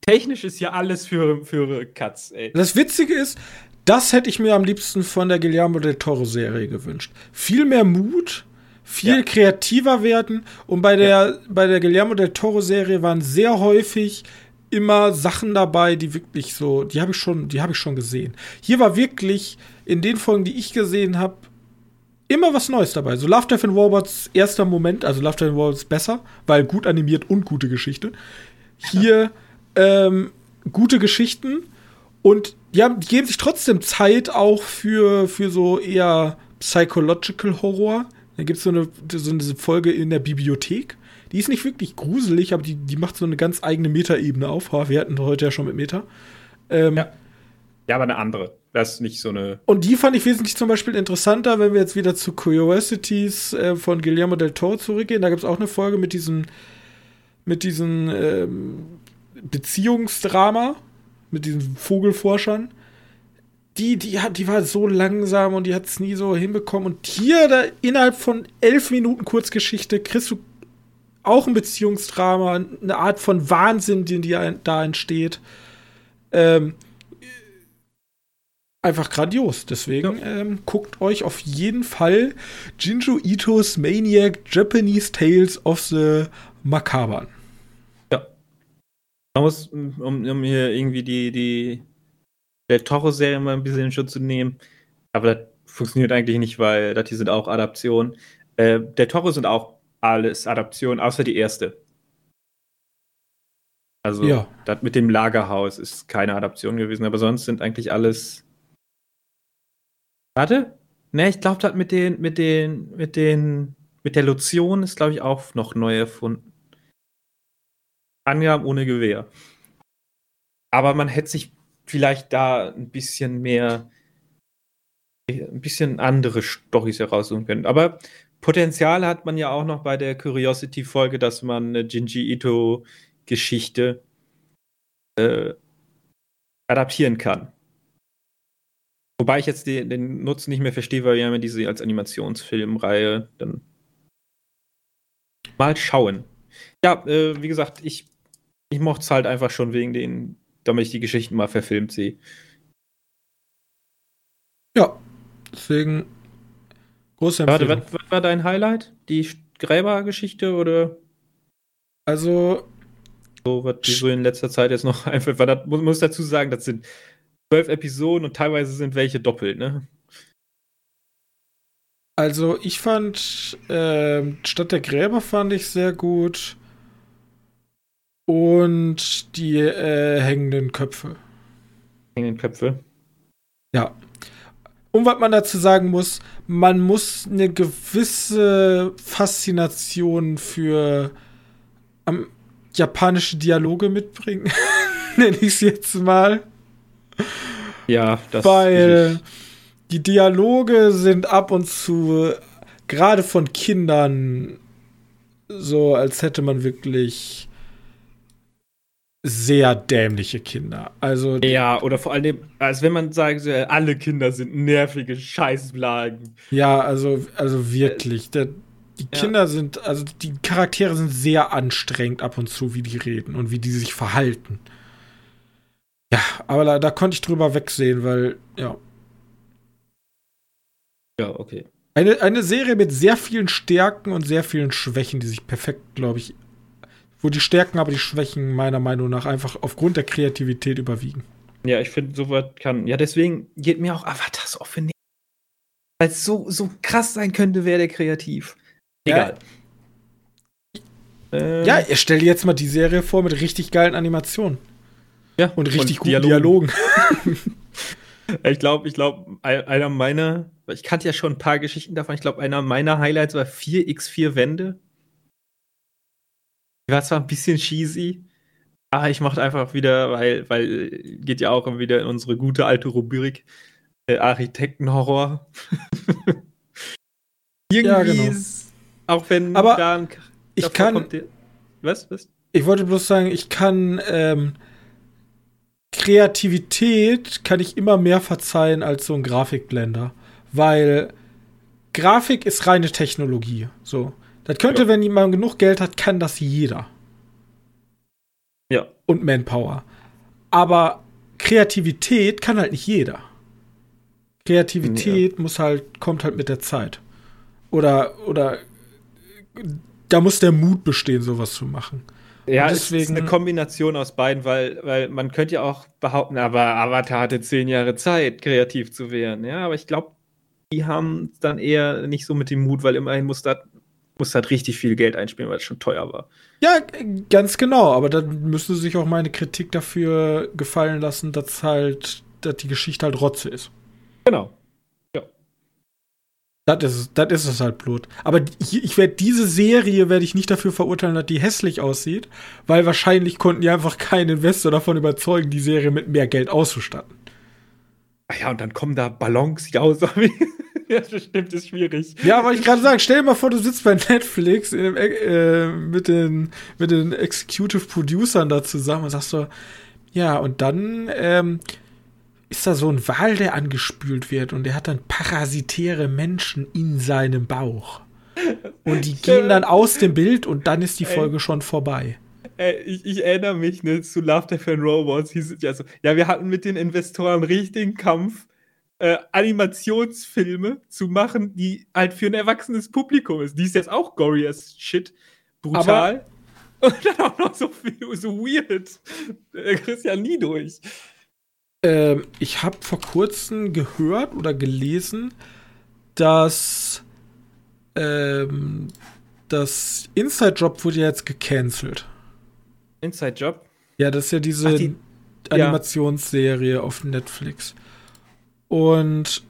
technisch ist ja alles für, für Cuts, ey. Das Witzige ist, das hätte ich mir am liebsten von der Guillermo del Toro-Serie gewünscht. Viel mehr Mut, viel ja. kreativer werden. Und bei der, ja. bei der Guillermo del Toro-Serie waren sehr häufig immer Sachen dabei, die wirklich so, die habe ich schon, die habe ich schon gesehen. Hier war wirklich in den Folgen, die ich gesehen habe, immer was Neues dabei. So Love Death and Robots erster Moment, also Love Death and Robots besser, weil gut animiert und gute Geschichte. Hier ähm, gute Geschichten und die, haben, die geben sich trotzdem Zeit auch für, für so eher Psychological Horror. Da gibt so es so eine Folge in der Bibliothek die ist nicht wirklich gruselig, aber die, die macht so eine ganz eigene Metaebene auf. Wir hatten heute ja schon mit Meta. Ähm, ja. ja, aber eine andere. Das ist nicht so eine. Und die fand ich wesentlich zum Beispiel interessanter, wenn wir jetzt wieder zu Curiosities äh, von Guillermo del Toro zurückgehen. Da gibt es auch eine Folge mit diesen, mit diesen ähm, Beziehungsdrama, mit diesen Vogelforschern. Die, die, hat, die war so langsam und die hat es nie so hinbekommen. Und hier, da innerhalb von elf Minuten Kurzgeschichte, kriegst du auch ein Beziehungsdrama, eine Art von Wahnsinn, den die da entsteht. Ähm, einfach grandios. Deswegen ja. ähm, guckt euch auf jeden Fall Jinju Itos Maniac Japanese Tales of the Macabre an. Ja. Man muss, um, um hier irgendwie die, die der Toro-Serie mal ein bisschen in Schutz zu nehmen, aber das funktioniert eigentlich nicht, weil das hier sind auch Adaptionen. Äh, der Toro sind auch alles Adaptionen, außer die erste. Also, ja. das mit dem Lagerhaus ist keine Adaption gewesen, aber sonst sind eigentlich alles Warte. Ne, ich glaube, das mit den, mit den, mit den, mit der Lotion ist, glaube ich, auch noch neu erfunden. Angaben ohne Gewehr. Aber man hätte sich vielleicht da ein bisschen mehr, ein bisschen andere Storys heraussuchen können. Aber Potenzial hat man ja auch noch bei der Curiosity-Folge, dass man eine Jinji Ito-Geschichte äh, adaptieren kann. Wobei ich jetzt den, den Nutzen nicht mehr verstehe, weil wir haben ja diese als Animationsfilmreihe dann mal schauen. Ja, äh, wie gesagt, ich, ich mochte es halt einfach schon wegen den, damit ich die Geschichten mal verfilmt sehe. Ja, deswegen große Empfehlung. Warte, was, was war dein Highlight? Die Gräbergeschichte oder? Also so, was die so in letzter Zeit jetzt noch einfach, weil das muss, muss dazu sagen, das sind zwölf Episoden und teilweise sind welche doppelt, ne? Also ich fand äh, Stadt der Gräber fand ich sehr gut und die äh, hängenden Köpfe. Hängenden Köpfe. Ja. Und was man dazu sagen muss, man muss eine gewisse Faszination für ähm, japanische Dialoge mitbringen, nenne ich es jetzt mal. Ja, das Weil die Dialoge sind ab und zu, gerade von Kindern, so als hätte man wirklich sehr dämliche Kinder. Also ja, oder vor allem, als wenn man sagt, alle Kinder sind nervige Scheißblagen. Ja, also also wirklich, der, die ja. Kinder sind, also die Charaktere sind sehr anstrengend ab und zu, wie die reden und wie die sich verhalten. Ja, aber da, da konnte ich drüber wegsehen, weil, ja. Ja, okay. Eine, eine Serie mit sehr vielen Stärken und sehr vielen Schwächen, die sich perfekt, glaube ich, wo die Stärken, aber die Schwächen meiner Meinung nach einfach aufgrund der Kreativität überwiegen. Ja, ich finde, sowas kann. Ja, deswegen geht mir auch Avatar so offen. Weil es so, so krass sein könnte, wäre der kreativ. Egal. Ja, äh, ja, stell dir jetzt mal die Serie vor mit richtig geilen Animationen. Ja, und richtig und guten Dialogen. Dialogen. ich glaube, ich glaube, einer meiner, ich kannte ja schon ein paar Geschichten davon, ich glaube, einer meiner Highlights war 4x4 Wände. Die war zwar ein bisschen cheesy, aber ich mochte einfach wieder, weil, weil geht ja auch wieder in unsere gute alte Rubrik äh, Architektenhorror. Irgendwie ja, genau. ist, auch wenn aber da ein, ich kann, der, was, was? Ich wollte bloß sagen, ich kann ähm, Kreativität kann ich immer mehr verzeihen als so ein Grafikblender. Weil Grafik ist reine Technologie. So. Das könnte, ja. wenn jemand genug Geld hat, kann das jeder. Ja. Und Manpower. Aber Kreativität kann halt nicht jeder. Kreativität ja. muss halt, kommt halt mit der Zeit. Oder, oder da muss der Mut bestehen, sowas zu machen. Ja, deswegen, es ist eine Kombination aus beiden, weil, weil man könnte ja auch behaupten, aber Avatar hatte zehn Jahre Zeit, kreativ zu werden. Ja, aber ich glaube, die haben dann eher nicht so mit dem Mut, weil immerhin muss das muss halt richtig viel Geld einspielen, weil es schon teuer war. Ja, ganz genau, aber dann müsste sich auch meine Kritik dafür gefallen lassen, dass halt, dass die Geschichte halt Rotze ist. Genau. Das ist, das ist es halt Blut. Aber ich, ich werde diese Serie werde ich nicht dafür verurteilen, dass die hässlich aussieht, weil wahrscheinlich konnten die einfach keinen Investor davon überzeugen, die Serie mit mehr Geld auszustatten. Ach ja, und dann kommen da Ballons, die aus. ja, das stimmt, ist schwierig. Ja, wollte ich gerade sagen, stell dir mal vor, du sitzt bei Netflix dem, äh, mit, den, mit den Executive Producern da zusammen und sagst so, ja, und dann ähm, ist da so ein Wal, der angespült wird und der hat dann parasitäre Menschen in seinem Bauch. Und die gehen dann aus dem Bild und dann ist die Folge Ey. schon vorbei. Äh, ich, ich, erinnere mich ne, zu Love Death and Robots. Hieß ja so. Ja, wir hatten mit den Investoren richtigen Kampf, äh, Animationsfilme zu machen, die halt für ein erwachsenes Publikum ist. Die ist jetzt auch gory as shit. Brutal. Aber und dann auch noch so, viel, so weird. Der kriegst ja nie durch. Ähm, ich habe vor kurzem gehört oder gelesen, dass ähm, das Inside Job wurde ja jetzt gecancelt. Inside Job? Ja, das ist ja diese Ach, die, Animationsserie ja. auf Netflix. Und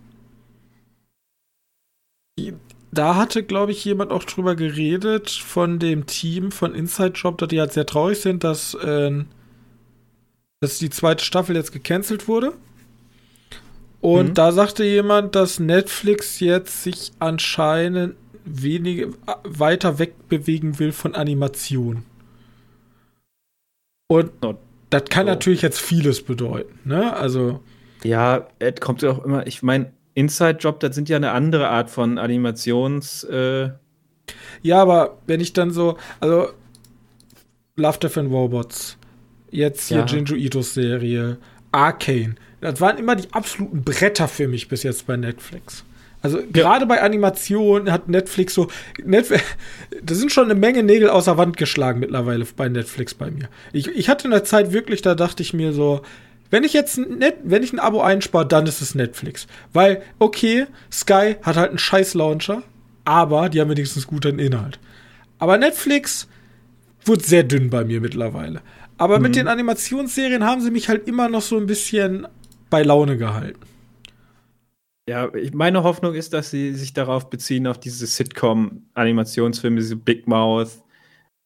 da hatte, glaube ich, jemand auch drüber geredet von dem Team von Inside Job, dass die halt sehr traurig sind, dass, äh, dass die zweite Staffel jetzt gecancelt wurde. Und mhm. da sagte jemand, dass Netflix jetzt sich anscheinend wenige weiter wegbewegen will von Animation. Und das kann so. natürlich jetzt vieles bedeuten, ne? Also. Ja, es kommt ja auch immer, ich meine, Inside Job, das sind ja eine andere Art von Animations. Äh ja, aber wenn ich dann so, also Love Death and Robots, jetzt hier ja. Jinju Itos Serie, Arcane, das waren immer die absoluten Bretter für mich bis jetzt bei Netflix. Also ja. gerade bei Animationen hat Netflix so. Netflix, da sind schon eine Menge Nägel außer Wand geschlagen mittlerweile bei Netflix bei mir. Ich, ich hatte in der Zeit wirklich, da dachte ich mir so, wenn ich jetzt net, wenn ich ein Abo einspare, dann ist es Netflix. Weil, okay, Sky hat halt einen scheiß Launcher, aber die haben wenigstens guten Inhalt. Aber Netflix wird sehr dünn bei mir mittlerweile. Aber mhm. mit den Animationsserien haben sie mich halt immer noch so ein bisschen bei Laune gehalten. Ja, ich, meine Hoffnung ist, dass sie sich darauf beziehen, auf diese Sitcom-Animationsfilme, diese Big Mouth,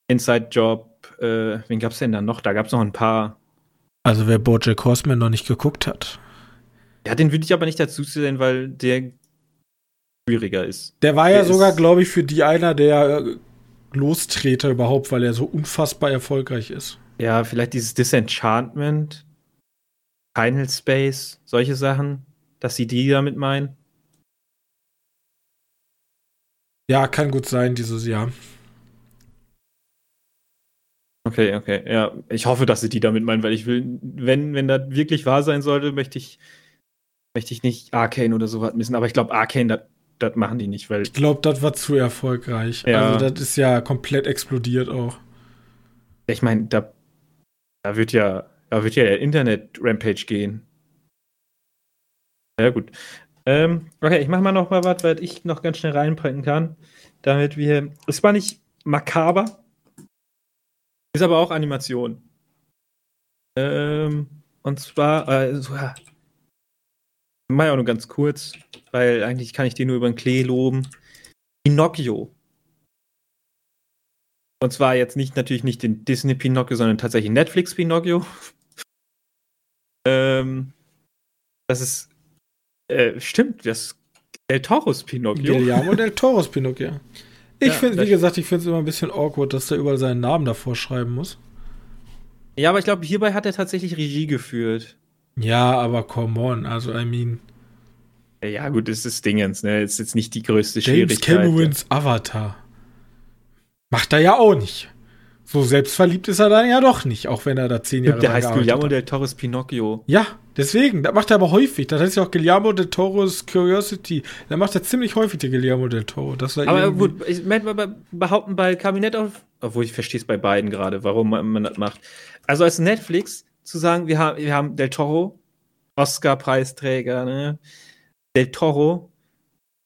Inside Job. Äh, wen gab es denn da noch? Da gab es noch ein paar. Also, wer Bojack Horseman noch nicht geguckt hat. Ja, den würde ich aber nicht dazu sehen, weil der schwieriger ist. Der war der ja sogar, glaube ich, für die einer der äh, Lostreter überhaupt, weil er so unfassbar erfolgreich ist. Ja, vielleicht dieses Disenchantment, Final Space, solche Sachen dass sie die damit meinen? Ja, kann gut sein, dieses Jahr. Okay, okay. Ja, ich hoffe, dass sie die damit meinen, weil ich will, wenn, wenn das wirklich wahr sein sollte, möchte ich, möchte ich nicht Arcane oder sowas missen. Aber ich glaube, Arcane, das machen die nicht, weil. Ich glaube, das war zu erfolgreich. Ja. Also, das ist ja komplett explodiert auch. Ich meine, da, da wird ja, da wird ja der Internet-Rampage gehen. Ja, gut. Ähm, okay, ich mache mal noch mal was, was ich noch ganz schnell reinpacken kann, damit wir. Es war nicht makaber, ist aber auch Animation. Ähm, und zwar, äh, so, ja. Mal auch nur ganz kurz, weil eigentlich kann ich dir nur über den Klee loben. Pinocchio. Und zwar jetzt nicht natürlich nicht den Disney Pinocchio, sondern tatsächlich Netflix Pinocchio. ähm, das ist äh, stimmt, das Del Toros Pinocchio. Guillermo del Toros Pinocchio. Ich ja, finde, wie gesagt, ich finde es immer ein bisschen awkward, dass der überall seinen Namen davor schreiben muss. Ja, aber ich glaube, hierbei hat er tatsächlich Regie geführt. Ja, aber come on, also I mean. Ja, gut, es ist Dingens, ne? Es ist jetzt nicht die größte James Schwierigkeit. James Camerons Avatar. Macht er ja auch nicht. So selbstverliebt ist er dann ja doch nicht, auch wenn er da zehn Jahre Der heißt Guillermo del Torres Pinocchio. Ja, deswegen. Das macht er aber häufig. Das heißt ja auch Guillermo del Toro's Curiosity. Da macht er ziemlich häufig der Guillermo del Toro. Das aber gut, ich möchte behaupten, bei Kabinett auf, obwohl ich verstehe es bei beiden gerade, warum man, das macht. Also als Netflix zu sagen, wir haben, wir haben del Toro, Oscar-Preisträger, ne? Del Toro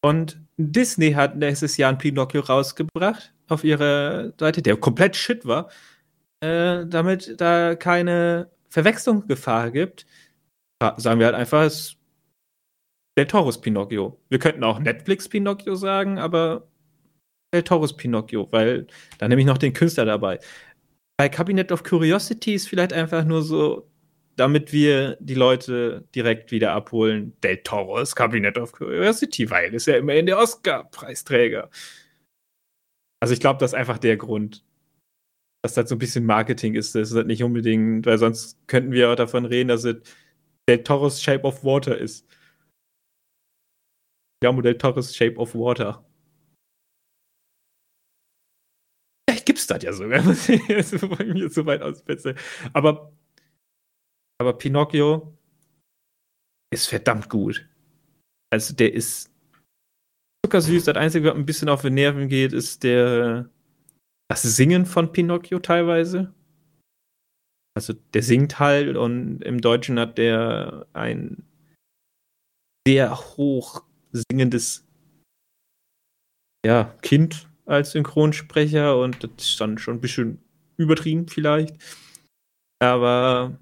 und Disney hat nächstes Jahr ein Pinocchio rausgebracht auf ihrer Seite, der komplett shit war, äh, damit da keine Verwechslungsgefahr gibt, sagen wir halt einfach, es ist der Taurus Pinocchio. Wir könnten auch Netflix Pinocchio sagen, aber der Taurus Pinocchio, weil da nehme ich noch den Künstler dabei. Bei Cabinet of Curiosity ist vielleicht einfach nur so, damit wir die Leute direkt wieder abholen, Del Toro's Cabinet of Curiosity, weil ist ja immerhin der Oscar-Preisträger. Also ich glaube, das ist einfach der Grund. Dass das so ein bisschen Marketing ist. Das ist halt nicht unbedingt, weil sonst könnten wir auch davon reden, dass es Del Toro's Shape of Water ist. Ja, Modell Toro's Shape of Water. Vielleicht gibt's das ja sogar, was ich jetzt so weit auspetze. Aber, aber Pinocchio ist verdammt gut. Also der ist zuckersüß. Das Einzige, was ein bisschen auf die Nerven geht, ist der das Singen von Pinocchio teilweise. Also der singt halt und im Deutschen hat der ein sehr hoch singendes ja, Kind als Synchronsprecher und das ist dann schon ein bisschen übertrieben vielleicht. Aber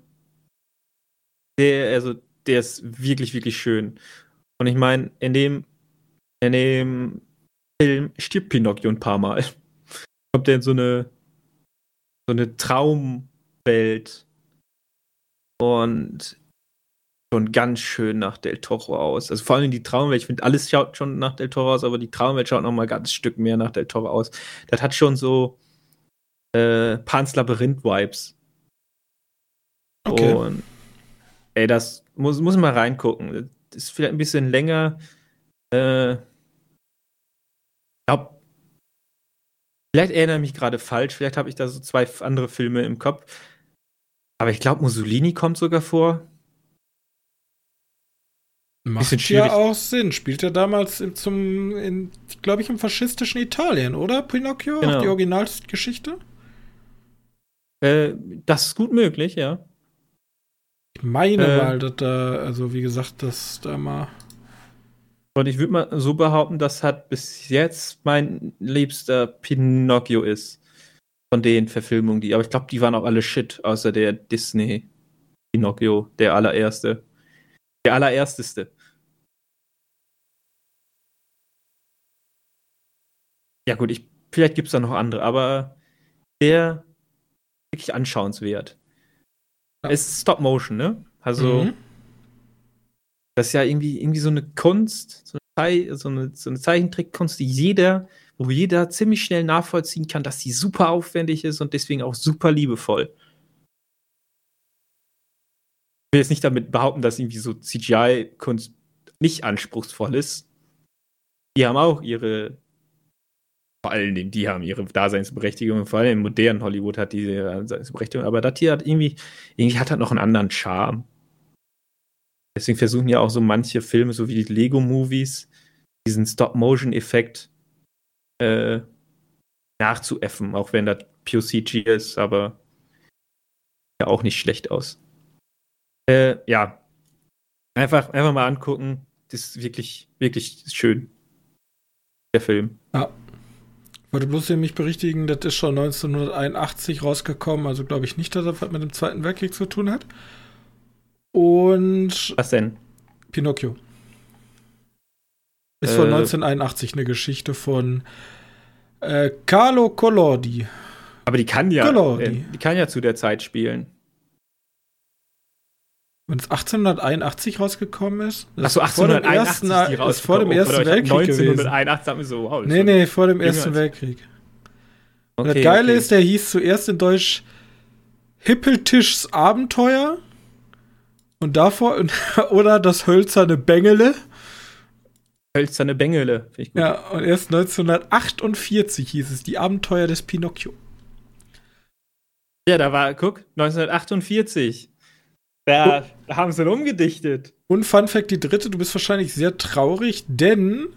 der, also der ist wirklich, wirklich schön. Und ich meine, in dem, in dem Film stirbt Pinocchio ein paar Mal. Kommt er in so eine, so eine Traumwelt und schon ganz schön nach Del Toro aus. Also vor allem die Traumwelt, ich finde, alles schaut schon nach Del Toro aus, aber die Traumwelt schaut noch mal ganz Stück mehr nach Del Toro aus. Das hat schon so äh, Pans Labyrinth-Vibes. Okay. Und ey, das muss, muss man reingucken. Das ist vielleicht ein bisschen länger. Äh, ich glaube, vielleicht erinnere ich mich gerade falsch. Vielleicht habe ich da so zwei andere Filme im Kopf. Aber ich glaube, Mussolini kommt sogar vor. Macht ja auch Sinn. Spielt er damals in, zum, glaube ich, im faschistischen Italien, oder? Pinocchio? Genau. Die Originalgeschichte? Äh, das ist gut möglich, ja. Ich meine äh, mal, dass da, also wie gesagt, dass da mal. Und ich würde mal so behaupten, das hat bis jetzt mein liebster Pinocchio ist. Von den Verfilmungen, die. Aber ich glaube, die waren auch alle shit, außer der Disney Pinocchio, der allererste. Der allerersteste. Ja, gut, ich, vielleicht gibt es da noch andere, aber der wirklich anschauenswert. Ja. Es ist Stop Motion, ne? Also, mhm. das ist ja irgendwie, irgendwie so eine Kunst, so eine, so eine, so eine Zeichentrickkunst, die jeder, wo jeder ziemlich schnell nachvollziehen kann, dass die super aufwendig ist und deswegen auch super liebevoll. Ich will jetzt nicht damit behaupten, dass irgendwie so CGI-Kunst nicht anspruchsvoll ist. Die haben auch ihre vor allen Dingen, die haben ihre Daseinsberechtigung, vor allem im modernen Hollywood hat diese Daseinsberechtigung, aber das hier hat irgendwie, irgendwie hat das noch einen anderen Charme. Deswegen versuchen ja auch so manche Filme, so wie die Lego-Movies, diesen Stop-Motion-Effekt äh, nachzuäffen, auch wenn das pure CG ist, aber ja auch nicht schlecht aus. Äh, ja, einfach, einfach mal angucken. Das ist wirklich, wirklich schön. Der Film. Ja, wollte bloß hier mich berichtigen, das ist schon 1981 rausgekommen, also glaube ich nicht, dass das was mit dem Zweiten Weltkrieg zu tun hat. Und. Was denn? Pinocchio. Ist äh, von 1981 eine Geschichte von äh, Carlo Collodi. Aber die kann ja, äh, die kann ja zu der Zeit spielen. Wenn es 1881 rausgekommen ist? Achso, 1881 vor dem ersten, ist vor dem Ersten oh, Weltkrieg 1981 haben wir so, wow. Nee, nee, vor dem Ersten Weltkrieg. Okay, das Geile okay. ist, der hieß zuerst in Deutsch Hippeltischs Abenteuer und davor oder das hölzerne Bengele. Hölzerne Bengele, finde ich gut. Ja, und erst 1948 hieß es Die Abenteuer des Pinocchio. Ja, da war, guck, 1948. Da oh. haben sie ihn umgedichtet. Und Fun Fact, die dritte, du bist wahrscheinlich sehr traurig, denn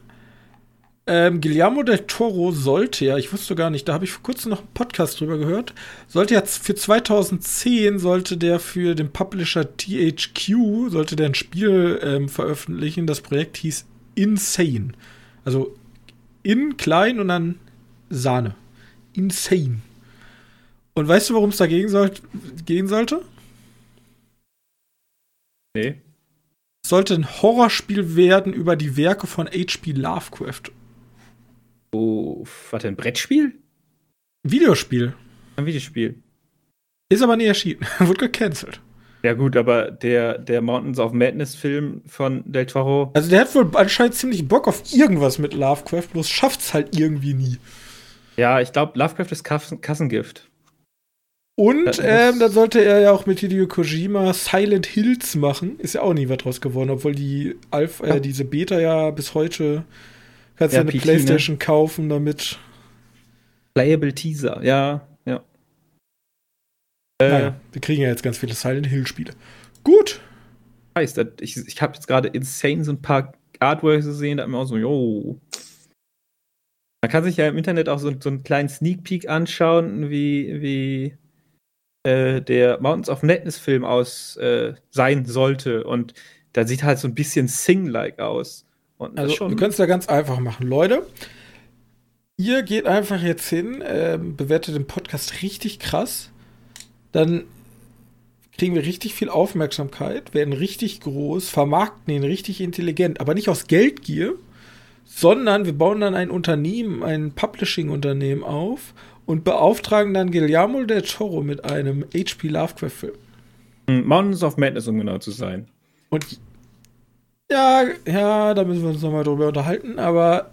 ähm, Guillermo del Toro sollte ja, ich wusste gar nicht, da habe ich vor kurzem noch einen Podcast drüber gehört, sollte ja für 2010 sollte der für den Publisher THQ, sollte der ein Spiel ähm, veröffentlichen, das Projekt hieß Insane. Also in klein und dann Sahne. Insane. Und weißt du, warum es dagegen soll gehen sollte? Nee. Es sollte ein Horrorspiel werden über die Werke von H.P. Lovecraft. Oh, warte, ein Brettspiel? Videospiel. Ein Videospiel. Ist aber nie erschienen. Wurde gecancelt. Ja, gut, aber der, der Mountains of Madness-Film von Del Toro. Also, der hat wohl anscheinend ziemlich Bock auf irgendwas mit Lovecraft, bloß schafft's halt irgendwie nie. Ja, ich glaube, Lovecraft ist Kassengift. Und ähm, dann sollte er ja auch mit Hideo Kojima Silent Hills machen. Ist ja auch nie was draus geworden, obwohl die Alpha, äh, diese Beta ja bis heute kannst du ja, eine PT, ne? Playstation ne? kaufen damit. Playable Teaser, ja, ja. Äh, naja, wir kriegen ja jetzt ganz viele Silent Hill-Spiele. Gut. Heißt, ich, ich habe jetzt gerade insane so ein paar Artworks gesehen, da hat mir auch so, jo. Man kann sich ja im Internet auch so, so einen kleinen Sneak Peek anschauen, wie, wie äh, der Mountains of Madness Film aus äh, sein sollte. Und da sieht halt so ein bisschen Sing-like aus. Und also, schon wir können es ja ganz einfach machen. Leute, ihr geht einfach jetzt hin, äh, bewertet den Podcast richtig krass. Dann kriegen wir richtig viel Aufmerksamkeit, werden richtig groß, vermarkten ihn richtig intelligent, aber nicht aus Geldgier, sondern wir bauen dann ein Unternehmen, ein Publishing-Unternehmen auf und beauftragen dann Guillermo del Toro mit einem H.P. Lovecraft-Film. Hm, Mountains of Madness, um genau zu sein. Und ja, ja, da müssen wir uns nochmal drüber unterhalten, aber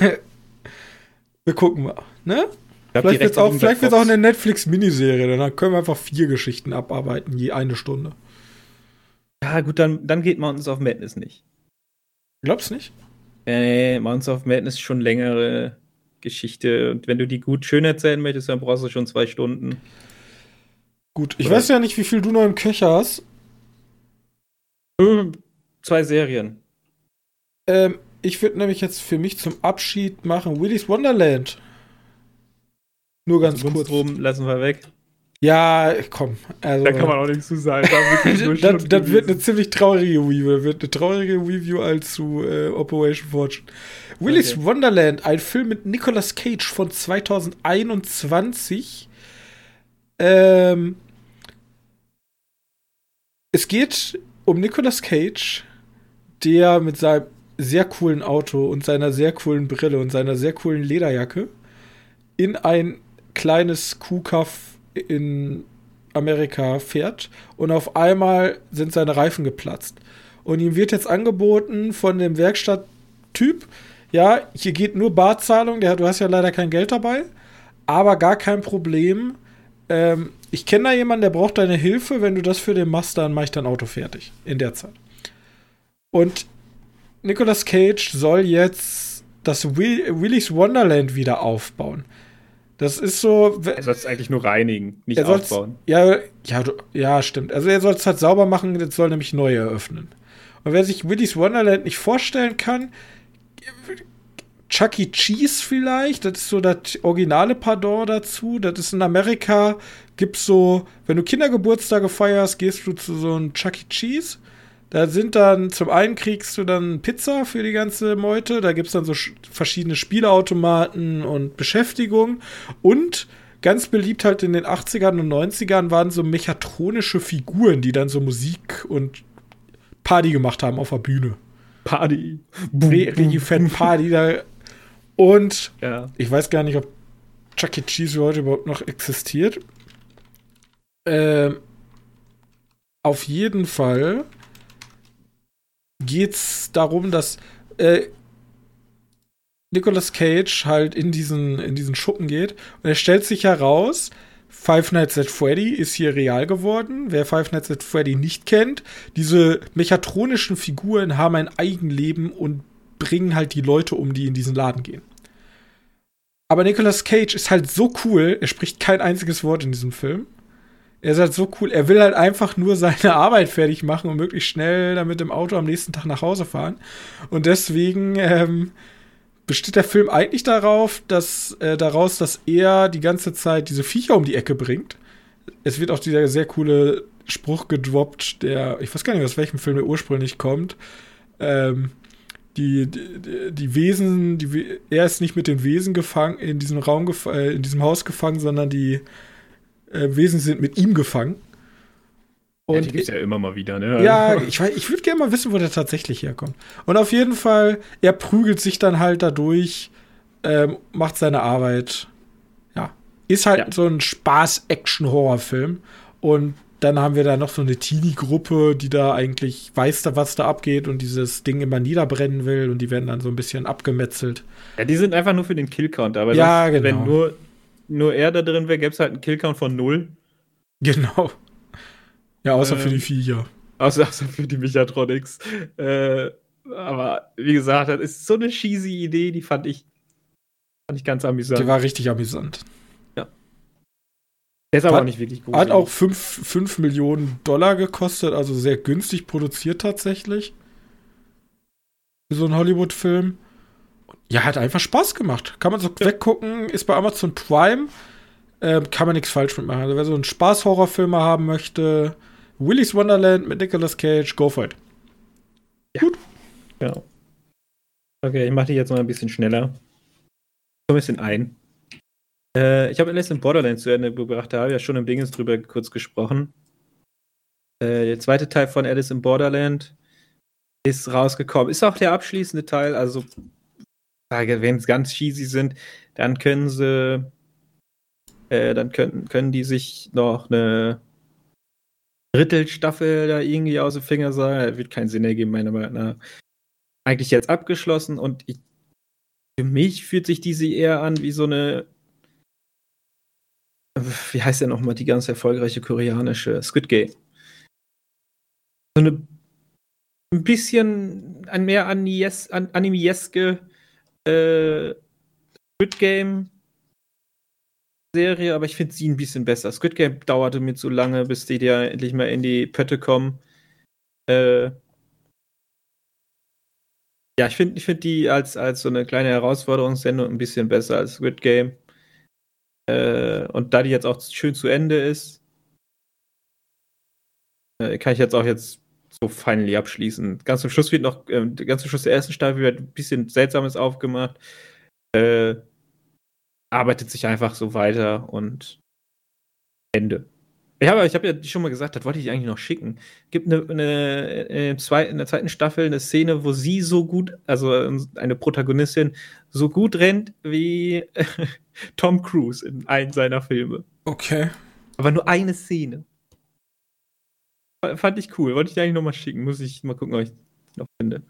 wir gucken mal, ne? Vielleicht wird es auch, vielleicht wird's auch eine Netflix-Miniserie, dann können wir einfach vier Geschichten abarbeiten, je eine Stunde. Ja, gut, dann, dann geht Mountains of Madness nicht. Glaubst nicht? Äh, Mountains of Madness ist schon längere Geschichte. Und wenn du die gut schön erzählen möchtest, dann brauchst du schon zwei Stunden. Gut, ich Oder? weiß ja nicht, wie viel du noch im Köcher hast. Hm, zwei Serien. Ähm, ich würde nämlich jetzt für mich zum Abschied machen Willy's Wonderland. Nur ganz also kurz. Drum lassen wir weg. Ja, komm. Also, da kann man auch nichts zu sagen. Da das, das wird eine ziemlich traurige Review. Das wird eine traurige Review als zu äh, Operation Fortune. Willy's okay. Wonderland, ein Film mit Nicolas Cage von 2021. Ähm, es geht um Nicolas Cage, der mit seinem sehr coolen Auto und seiner sehr coolen Brille und seiner sehr coolen Lederjacke in ein kleines Kuhkaff in Amerika fährt und auf einmal sind seine Reifen geplatzt. Und ihm wird jetzt angeboten von dem Werkstatttyp, ja, hier geht nur Barzahlung, der, du hast ja leider kein Geld dabei, aber gar kein Problem. Ähm, ich kenne da jemanden, der braucht deine Hilfe, wenn du das für den machst, dann mache ich dein Auto fertig in der Zeit. Und Nicolas Cage soll jetzt das Will Willy's Wonderland wieder aufbauen. Das ist so. Er soll es eigentlich nur reinigen, nicht aufbauen. Ja, ja, ja, stimmt. Also er soll es halt sauber machen, jetzt soll nämlich neu eröffnen. Und wer sich Willy's Wonderland nicht vorstellen kann, Chuck E. Cheese vielleicht, das ist so das originale Pardon dazu. Das ist in Amerika, gibt's so, wenn du Kindergeburtstage feierst, gehst du zu so einem Chuck E. Cheese. Da sind dann, zum einen kriegst du dann Pizza für die ganze Meute, da gibt's dann so verschiedene Spieleautomaten und Beschäftigung. Und ganz beliebt halt in den 80ern und 90ern waren so mechatronische Figuren, die dann so Musik und Party gemacht haben auf der Bühne. Party. Richtig fett Party. Da. Und ja. ich weiß gar nicht, ob Chuck E. Cheese heute überhaupt noch existiert. Ähm, auf jeden Fall geht es darum, dass äh, Nicolas Cage halt in diesen, in diesen Schuppen geht und er stellt sich heraus, Five Nights at Freddy ist hier real geworden. Wer Five Nights at Freddy nicht kennt, diese mechatronischen Figuren haben ein Eigenleben und bringen halt die Leute um, die in diesen Laden gehen. Aber Nicolas Cage ist halt so cool, er spricht kein einziges Wort in diesem Film. Er ist halt so cool. Er will halt einfach nur seine Arbeit fertig machen und möglichst schnell damit im Auto am nächsten Tag nach Hause fahren. Und deswegen ähm, besteht der Film eigentlich darauf, dass äh, daraus, dass er die ganze Zeit diese Viecher um die Ecke bringt. Es wird auch dieser sehr coole Spruch gedroppt, der, ich weiß gar nicht, aus welchem Film der ursprünglich kommt. Ähm, die, die, die, Wesen, die, er ist nicht mit den Wesen gefangen, in diesem Raum, äh, in diesem Haus gefangen, sondern die äh, Wesen sind mit ihm gefangen. Und ja, die gibt's ja immer mal wieder, ne? Ja, ich, ich würde gerne mal wissen, wo der tatsächlich herkommt. Und auf jeden Fall, er prügelt sich dann halt dadurch, ähm, macht seine Arbeit. Ja. Ist halt ja. so ein Spaß-Action-Horrorfilm. Und dann haben wir da noch so eine Teenie-Gruppe, die da eigentlich weiß, da, was da abgeht und dieses Ding immer niederbrennen will und die werden dann so ein bisschen abgemetzelt. Ja, die sind einfach nur für den Killcount, aber ja, das, genau. wenn nur nur er da drin wäre, gäbe es halt einen Killcount von null. Genau. Ja, außer ähm, für die ähm, Viecher. Außer, außer für die Mechatronics. Äh, aber wie gesagt, das ist so eine cheesy Idee, die fand ich Fand ich ganz amüsant. Der war richtig amüsant. Ja. Der ist aber Hat- auch nicht wirklich gut. Hat auch 5 Millionen Dollar gekostet, also sehr günstig produziert tatsächlich. Für so einen Hollywood-Film. Ja, hat einfach Spaß gemacht. Kann man so weggucken, ist bei Amazon Prime. Ähm, kann man nichts falsch mitmachen. Also wer so einen Spaß-Horrorfilm haben möchte, Willy's Wonderland mit Nicolas Cage, go for it. Genau. Okay, ich mache die jetzt mal ein bisschen schneller. So ein bisschen ein. Äh, ich habe Alice in Borderlands zu Ende gebracht, da habe ich ja schon im Dingens drüber kurz gesprochen. Äh, der zweite Teil von Alice in Borderland ist rausgekommen. Ist auch der abschließende Teil, also wenn es ganz cheesy sind, dann können sie, äh, dann können, können die sich noch eine Drittelstaffel da irgendwie aus dem Finger sagen. Das wird keinen Sinn ergeben, meiner Meinung nach eigentlich jetzt abgeschlossen und ich, für mich fühlt sich diese eher an wie so eine, wie heißt der nochmal, die ganz erfolgreiche koreanische Squid Game. So eine ein bisschen mehr an, animieske äh, Squid Game Serie, aber ich finde sie ein bisschen besser. Squid Game dauerte mir zu lange, bis die da endlich mal in die Pötte kommen. Äh, ja, ich finde ich find die als, als so eine kleine Herausforderungssendung ein bisschen besser als Squid Game. Äh, und da die jetzt auch schön zu Ende ist, äh, kann ich jetzt auch jetzt so finally abschließen. Ganz zum Schluss wird noch, äh, ganz zum Schluss der ersten Staffel wird ein bisschen Seltsames aufgemacht. Äh, arbeitet sich einfach so weiter und Ende. Ich habe ich hab ja schon mal gesagt, das wollte ich eigentlich noch schicken. Gibt eine, eine, eine zwei, in der zweiten Staffel eine Szene, wo sie so gut, also eine Protagonistin, so gut rennt wie Tom Cruise in einem seiner Filme. Okay. Aber nur eine Szene. Fand ich cool. Wollte ich dir eigentlich noch mal schicken. Muss ich mal gucken, ob ich noch finde.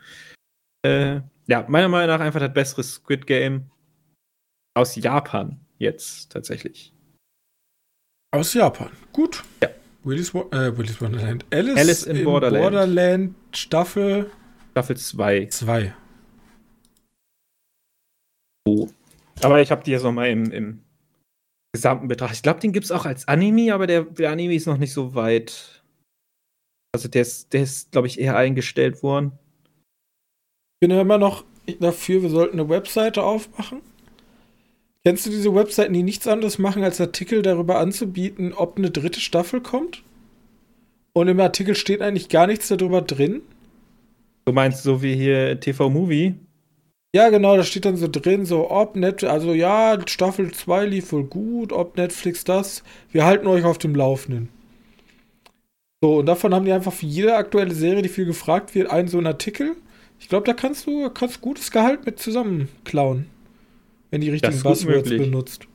Äh, ja, meiner Meinung nach einfach das bessere Squid Game aus Japan jetzt tatsächlich. Aus Japan. Gut. Ja. Willy's, Wo äh, Willy's Wonderland. Alice, Alice in Borderland. Borderland Staffel Staffel 2. 2. Aber ich habe die jetzt noch mal im, im gesamten Betracht. Ich glaube, den gibt es auch als Anime, aber der, der Anime ist noch nicht so weit. Also der ist, der ist glaube ich, eher eingestellt worden. Ich bin ja immer noch dafür, wir sollten eine Webseite aufmachen. Kennst du diese Webseiten, die nichts anderes machen, als Artikel darüber anzubieten, ob eine dritte Staffel kommt? Und im Artikel steht eigentlich gar nichts darüber drin. Du meinst so wie hier TV-Movie? Ja, genau, da steht dann so drin, so ob Net, also ja, Staffel 2 lief wohl gut, ob Netflix das. Wir halten euch auf dem Laufenden. So, und davon haben die einfach für jede aktuelle Serie, die viel gefragt wird, einen so einen Artikel. Ich glaube, da kannst du kannst gutes Gehalt mit zusammenklauen. Wenn die richtigen Buzzwords benutzt.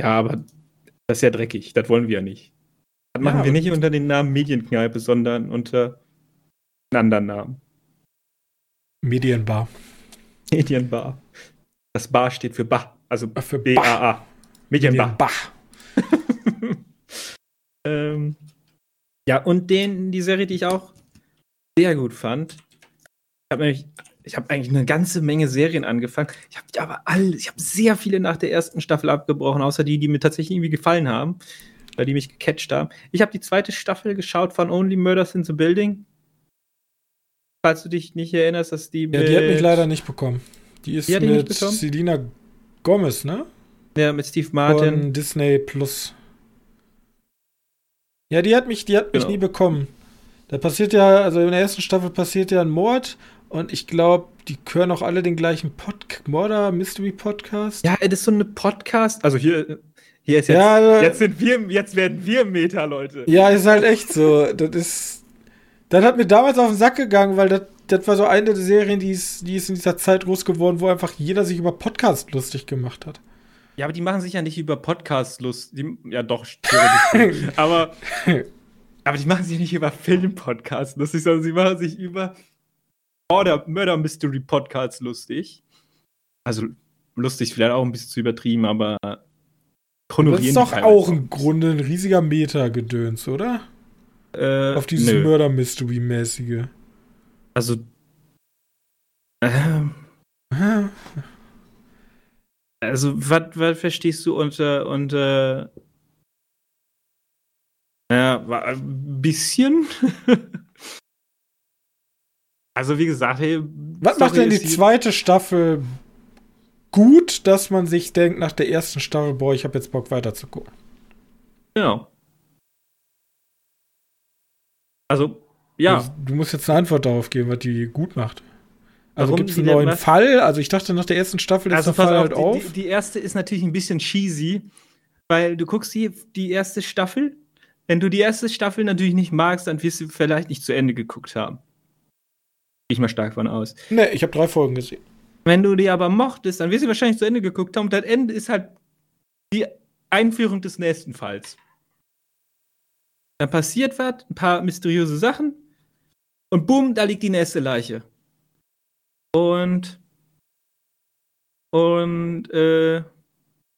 Ja, aber das ist ja dreckig. Das wollen wir ja nicht. Das Ja, machen wir aber- nicht unter den Namen Medienkneipe, sondern unter einem anderen Namen. Medienbar. Medienbar. Das Bar steht für Ba, also Äh, Für B-A-A. Medienbar. Medienbar. Ähm, ja, und den, die Serie, die ich auch sehr gut fand. Ich habe nämlich, ich habe eigentlich eine ganze Menge Serien angefangen. Ich habe aber alle, ich habe sehr viele nach der ersten Staffel abgebrochen, außer die, die mir tatsächlich irgendwie gefallen haben, weil die mich gecatcht haben. Ich habe die zweite Staffel geschaut von Only Murders in the Building. Falls du dich nicht erinnerst, dass die Ja, die hat mich leider nicht bekommen. Die ist Die mit? Selina Gomez, ne? ja, mit Steve Martin. Von Disney Plus. Ja, die hat mich, die hat mich Genau. nie bekommen. Da passiert ja, also in der ersten Staffel passiert ja ein Mord und ich glaube, die hören auch alle den gleichen Pod Murder Mystery Podcast. Ja, das ist so eine Podcast. Also hier, hier ist jetzt, Ja, also- jetzt sind wir, jetzt werden wir Meta, Leute. Ja, ist halt echt so. Das ist. Das hat mir damals auf den Sack gegangen, weil das, das war so eine der Serien, die ist, die ist in dieser Zeit groß geworden, wo einfach jeder sich über Podcast lustig gemacht hat. Ja, aber die machen sich ja nicht über Podcasts lustig. Die- Ja, doch, aber, aber die machen sich nicht über Film-Podcasts lustig, sondern sie machen sich über Murder, Murder Mystery Podcasts lustig. Also lustig ist vielleicht auch ein bisschen zu übertrieben, aber honorieren Das ist doch teilweise auch im Grunde ein riesiger Meta-Gedöns, oder? Äh, Auf dieses nö. Murder-Mystery-mäßige. Also. Ähm. Also, was verstehst du unter, unter ja, war ein bisschen. also, wie gesagt, hey. Was macht denn die zweite Staffel gut, dass man sich denkt nach der ersten Staffel, boah, ich habe jetzt Bock weiter zu gucken? Genau. Also, ja. Du, du, musst jetzt eine Antwort darauf geben, was die gut macht. Also gibt es einen neuen Fall? Also ich dachte, nach der ersten Staffel ist also der Fall halt auf. Die, die, erste ist natürlich ein bisschen cheesy, weil du guckst die, die erste Staffel. Wenn du die erste Staffel natürlich nicht magst, dann wirst du vielleicht nicht zu Ende geguckt haben. Gehe ich mal stark von aus. Nee, ich habe drei Folgen gesehen. Wenn du die aber mochtest, dann wirst du wahrscheinlich zu Ende geguckt haben. Und das Ende ist halt die Einführung des nächsten Falls. Dann passiert was, ein paar mysteriöse Sachen. Und bumm, da liegt die nächste Leiche. Und und äh,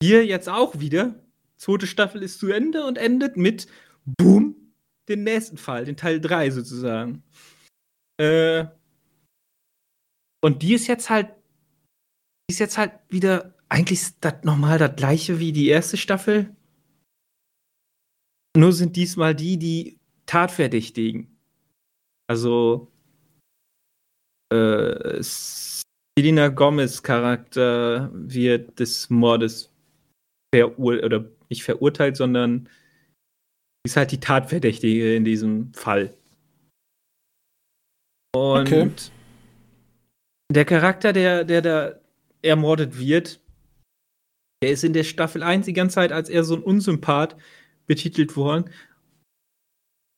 hier jetzt auch wieder. Zweite Staffel ist zu Ende und endet mit Boom, den nächsten Fall, den Teil 3 sozusagen. Äh, und die ist jetzt halt, die ist jetzt halt wieder, eigentlich ist das nochmal das gleiche wie die erste Staffel. Nur sind diesmal die, die Tatverdächtigen. Also, äh, Selena Gomez Charakter wird des Mordes verurteilt, oder nicht verurteilt, sondern ist halt die Tatverdächtige in diesem Fall. Und okay. der Charakter, der, der da ermordet wird, der ist in der Staffel 1 die ganze Zeit als eher so ein Unsympath betitelt worden.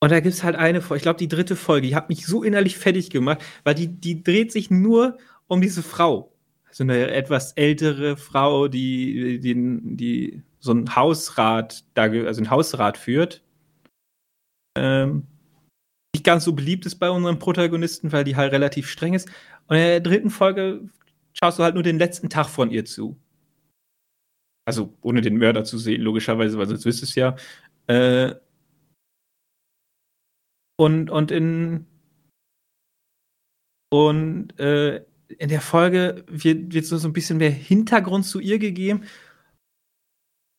Und da gibt es halt eine Folge, ich glaube die dritte Folge, die hat mich so innerlich fertig gemacht, weil die, die dreht sich nur um diese Frau. So eine etwas ältere Frau, die, die, die so ein Hausrat, also ein Hausrat führt. Ähm, nicht ganz so beliebt ist bei unseren Protagonisten, weil die halt relativ streng ist. Und in der dritten Folge schaust du halt nur den letzten Tag von ihr zu. Also ohne den Mörder zu sehen, logischerweise, weil sonst wüsstest es ja. Äh, und, und in und äh, in der Folge wird, wird so, so ein bisschen mehr Hintergrund zu ihr gegeben.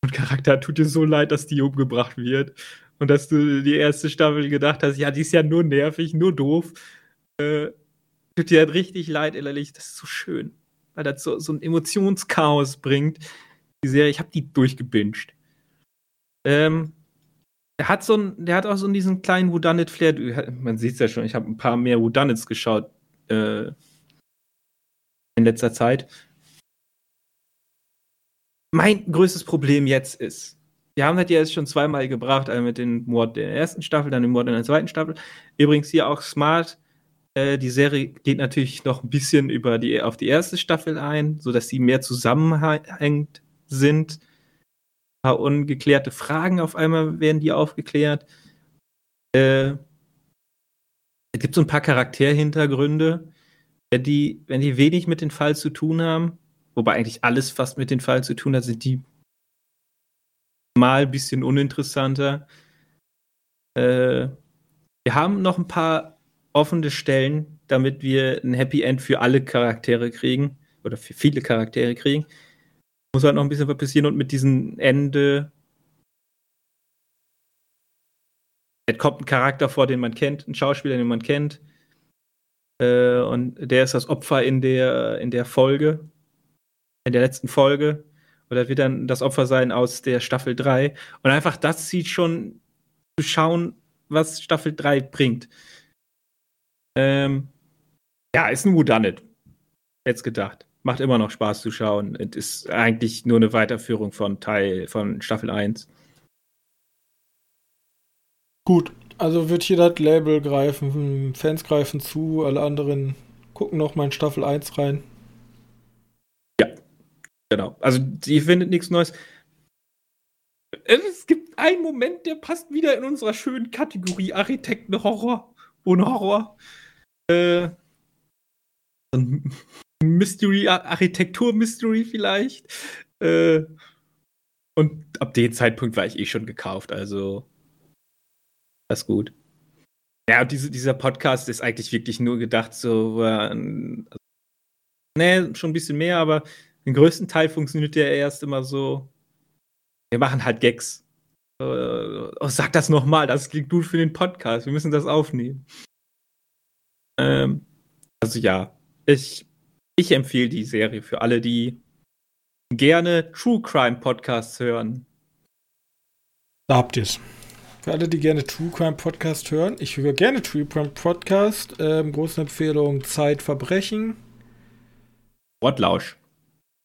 Und Charakter tut dir so leid, dass die umgebracht wird. Und dass du die erste Staffel gedacht hast, ja, die ist ja nur nervig, nur doof. Äh, tut dir halt richtig leid, ehrlich. Das ist so schön. Weil das so, so ein Emotionschaos bringt. Die Serie, ich habe die durchgebinged. Ähm, der hat so ein, der hat auch so diesen kleinen Whodunit Flair. Man sieht es ja schon, ich habe ein paar mehr Whodunits geschaut äh, in letzter Zeit. Mein größtes Problem jetzt ist, wir haben das ja jetzt schon zweimal gebracht, einmal mit dem Mord der ersten Staffel, dann dem Mord in der zweiten Staffel. Übrigens hier auch smart. Äh, die Serie geht natürlich noch ein bisschen über die, auf die erste Staffel ein, sodass sie mehr zusammenhängend sind paar ungeklärte Fragen auf einmal werden die aufgeklärt. Äh, es gibt so ein paar Charakterhintergründe, die, wenn die wenig mit dem Fall zu tun haben, wobei eigentlich alles fast mit dem Fall zu tun hat, sind die mal ein bisschen uninteressanter. Äh, wir haben noch ein paar offene Stellen, damit wir ein Happy End für alle Charaktere kriegen oder für viele Charaktere kriegen muss halt noch ein bisschen was passieren und mit diesem Ende. Es kommt ein Charakter vor, den man kennt, ein Schauspieler, den man kennt. Äh, und der ist das Opfer in der, in der Folge, in der letzten Folge. Oder wird dann das Opfer sein aus der Staffel 3. Und einfach das sieht schon zu schauen, was Staffel 3 bringt. Ähm, ja, ist ein Whodunit. Jetzt gedacht macht immer noch Spaß zu schauen. Es ist eigentlich nur eine Weiterführung von Teil von Staffel 1. Gut, also wird hier das Label greifen, Fans greifen zu, alle anderen gucken noch mal in Staffel 1 rein. Ja, genau. Also, ihr findet nichts Neues. Es gibt einen Moment, der passt wieder in unserer schönen Kategorie Architekten-Horror. Ohne Horror. Äh, Mystery, Architektur-Mystery vielleicht. Äh, und ab dem Zeitpunkt war ich eh schon gekauft, also das ist gut. Ja, diese, dieser Podcast ist eigentlich wirklich nur gedacht, so, äh, nee, schon ein bisschen mehr, aber den größten Teil funktioniert der erst immer so. Wir machen halt Gags. Äh, oh, sag das nochmal, das klingt gut für den Podcast. Wir müssen das aufnehmen. Ähm, also ja, ich, ich empfehle die Serie für alle, die gerne True Crime Podcasts hören. Da habt ihr es. Für alle, die gerne True Crime Podcast hören, ich höre gerne True Crime Podcast. Ähm, große Empfehlung: Zeitverbrechen. Wortlausch.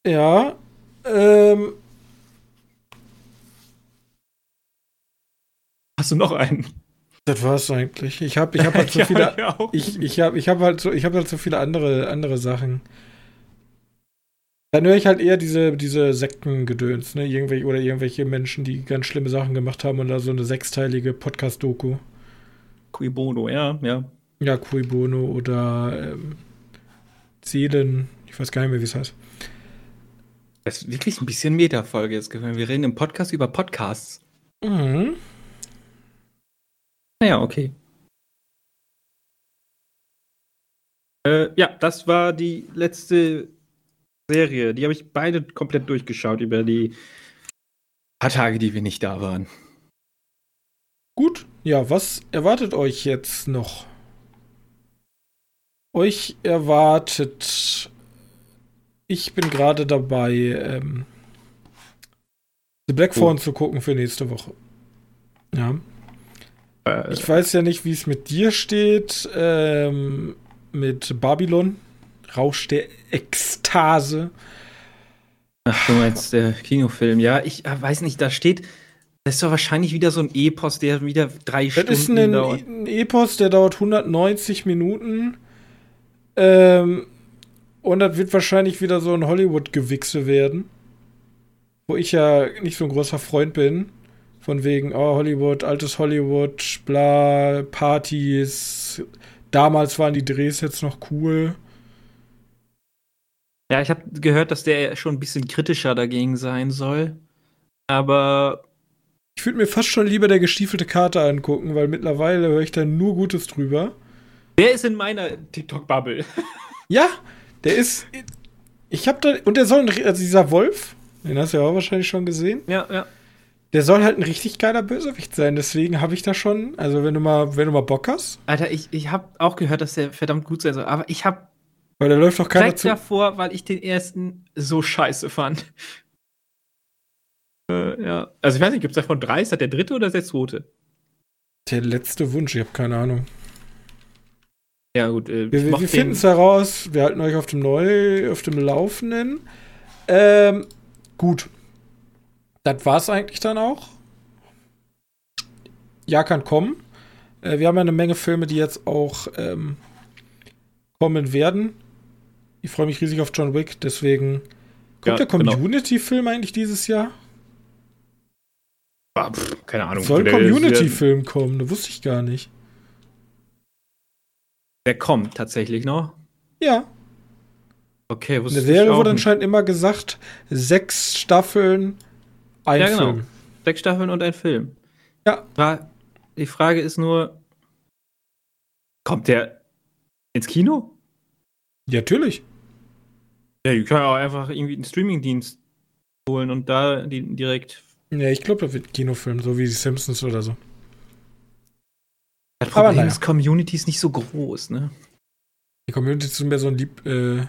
Ja. Ähm, Hast du noch einen? Das war's eigentlich. Ich habe ich hab halt so Ja, viele ja, ich ich habe ich hab halt so ich habe halt so viele andere andere Sachen. Dann höre ich halt eher diese diese Sektengedöns, ne, irgendwelche oder irgendwelche Menschen, die ganz schlimme Sachen gemacht haben und da so eine sechsteilige Podcast Doku. Cui Bono, ja, ja. Ja, Cui Bono oder ähm, Seelen, ich weiß gar nicht mehr, wie es heißt. Das ist wirklich ein bisschen Meta-Folge jetzt gewesen. Wir reden im Podcast über Podcasts. Mhm. Naja, okay. Äh, ja, das war die letzte Serie. Die habe ich beide komplett durchgeschaut über die paar Tage, die wir nicht da waren. Gut, ja, was erwartet euch jetzt noch? Euch erwartet. Ich bin gerade dabei, ähm, The Black Oh. Phone zu gucken für nächste Woche. Ja. Äh, Ich weiß ja nicht, wie es mit dir steht. Ähm, mit Babylon. Rausch der Ekstase. ach, du meinst der Kinofilm. Ja, ich äh, weiß nicht, da steht. Das ist doch wahrscheinlich wieder so ein Epos, der wieder drei Das Stunden ist ein, dauert. ein Epos, der dauert 190 Minuten. Ähm, und das wird wahrscheinlich wieder so ein Hollywood-Gewichse werden. Wo ich ja nicht so ein großer Freund bin. Von wegen, oh, Hollywood, altes Hollywood, bla, Partys. Damals waren die Drehs jetzt noch cool. Ja, ich habe gehört, dass der schon ein bisschen kritischer dagegen sein soll. Aber Ich würde mir fast schon lieber der gestiefelte Kater angucken, weil mittlerweile höre ich da nur Gutes drüber. der ist in meiner TikTok-Bubble. Ja, der ist. Ich hab da. Und der soll. ein- Also dieser Wolf, den hast du ja auch wahrscheinlich schon gesehen. Ja, ja. Der soll halt ein richtig geiler Bösewicht sein. Deswegen habe ich da schon. Also, wenn du mal, wenn du mal Bock hast. Alter, ich, ich habe auch gehört, dass der verdammt gut sein soll. Aber ich habe Weil da läuft doch keiner direkt zu. davor, weil ich den ersten so scheiße fand. Äh, ja. Also ich weiß nicht, gibt es davon drei? Ist das der dritte oder der zweite? Der letzte Wunsch, ich habe keine Ahnung. Ja, gut. Äh, Wir, wir, finden den- es heraus. Wir halten euch auf dem Neu, auf dem Laufenden. Ähm, gut. Das war's eigentlich dann auch. Ja, kann kommen. Äh, wir haben ja eine Menge Filme, die jetzt auch ähm, kommen werden. Ich freue mich riesig auf John Wick, deswegen. Kommt Ja, der genau. Community-Film eigentlich dieses Jahr? Ah, pff, keine Ahnung. Soll ein Der- der- Community-Film kommen? Das wusste ich gar nicht. Der kommt tatsächlich noch. Ja. Okay, In wusste der Serie ich auch wurde anscheinend immer gesagt, sechs Staffeln, ein Ja, genau. Film. Sechs Staffeln und ein Film. Ja. Die Frage ist nur, kommt der ins Kino? Ja, natürlich. Ja, die können ja auch einfach irgendwie einen Streamingdienst holen und da die direkt. Ja, ich glaube, das wird Kinofilm, so wie die Simpsons oder so. Das Aber Problem naja. ist, Community ist nicht so groß, ne? Die Community ist mehr so ein Lieb, äh,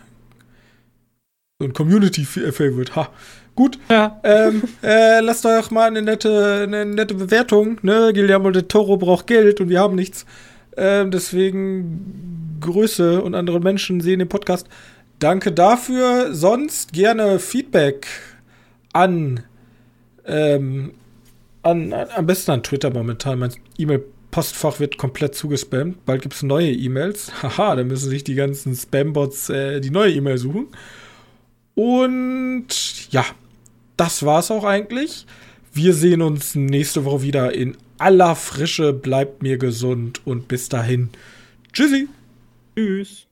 so ein Community-Favorite. Ha. Gut, Ja. ähm, äh, lasst doch mal eine nette, eine nette Bewertung, ne? Guillermo del Toro braucht Geld und wir haben nichts. Ähm, deswegen Grüße und andere Menschen sehen den Podcast. Danke dafür. Sonst gerne Feedback an, ähm, an, an am besten an Twitter momentan. Mein E-Mail-Postfach wird komplett zugespammt. Bald gibt es neue E-Mails. Haha, da müssen sich die ganzen Spam-Bots äh, die neue E-Mail suchen. Und ja, das war's auch eigentlich. Wir sehen uns nächste Woche wieder in aller Frische. Bleibt mir gesund und bis dahin. Tschüssi. Tschüss.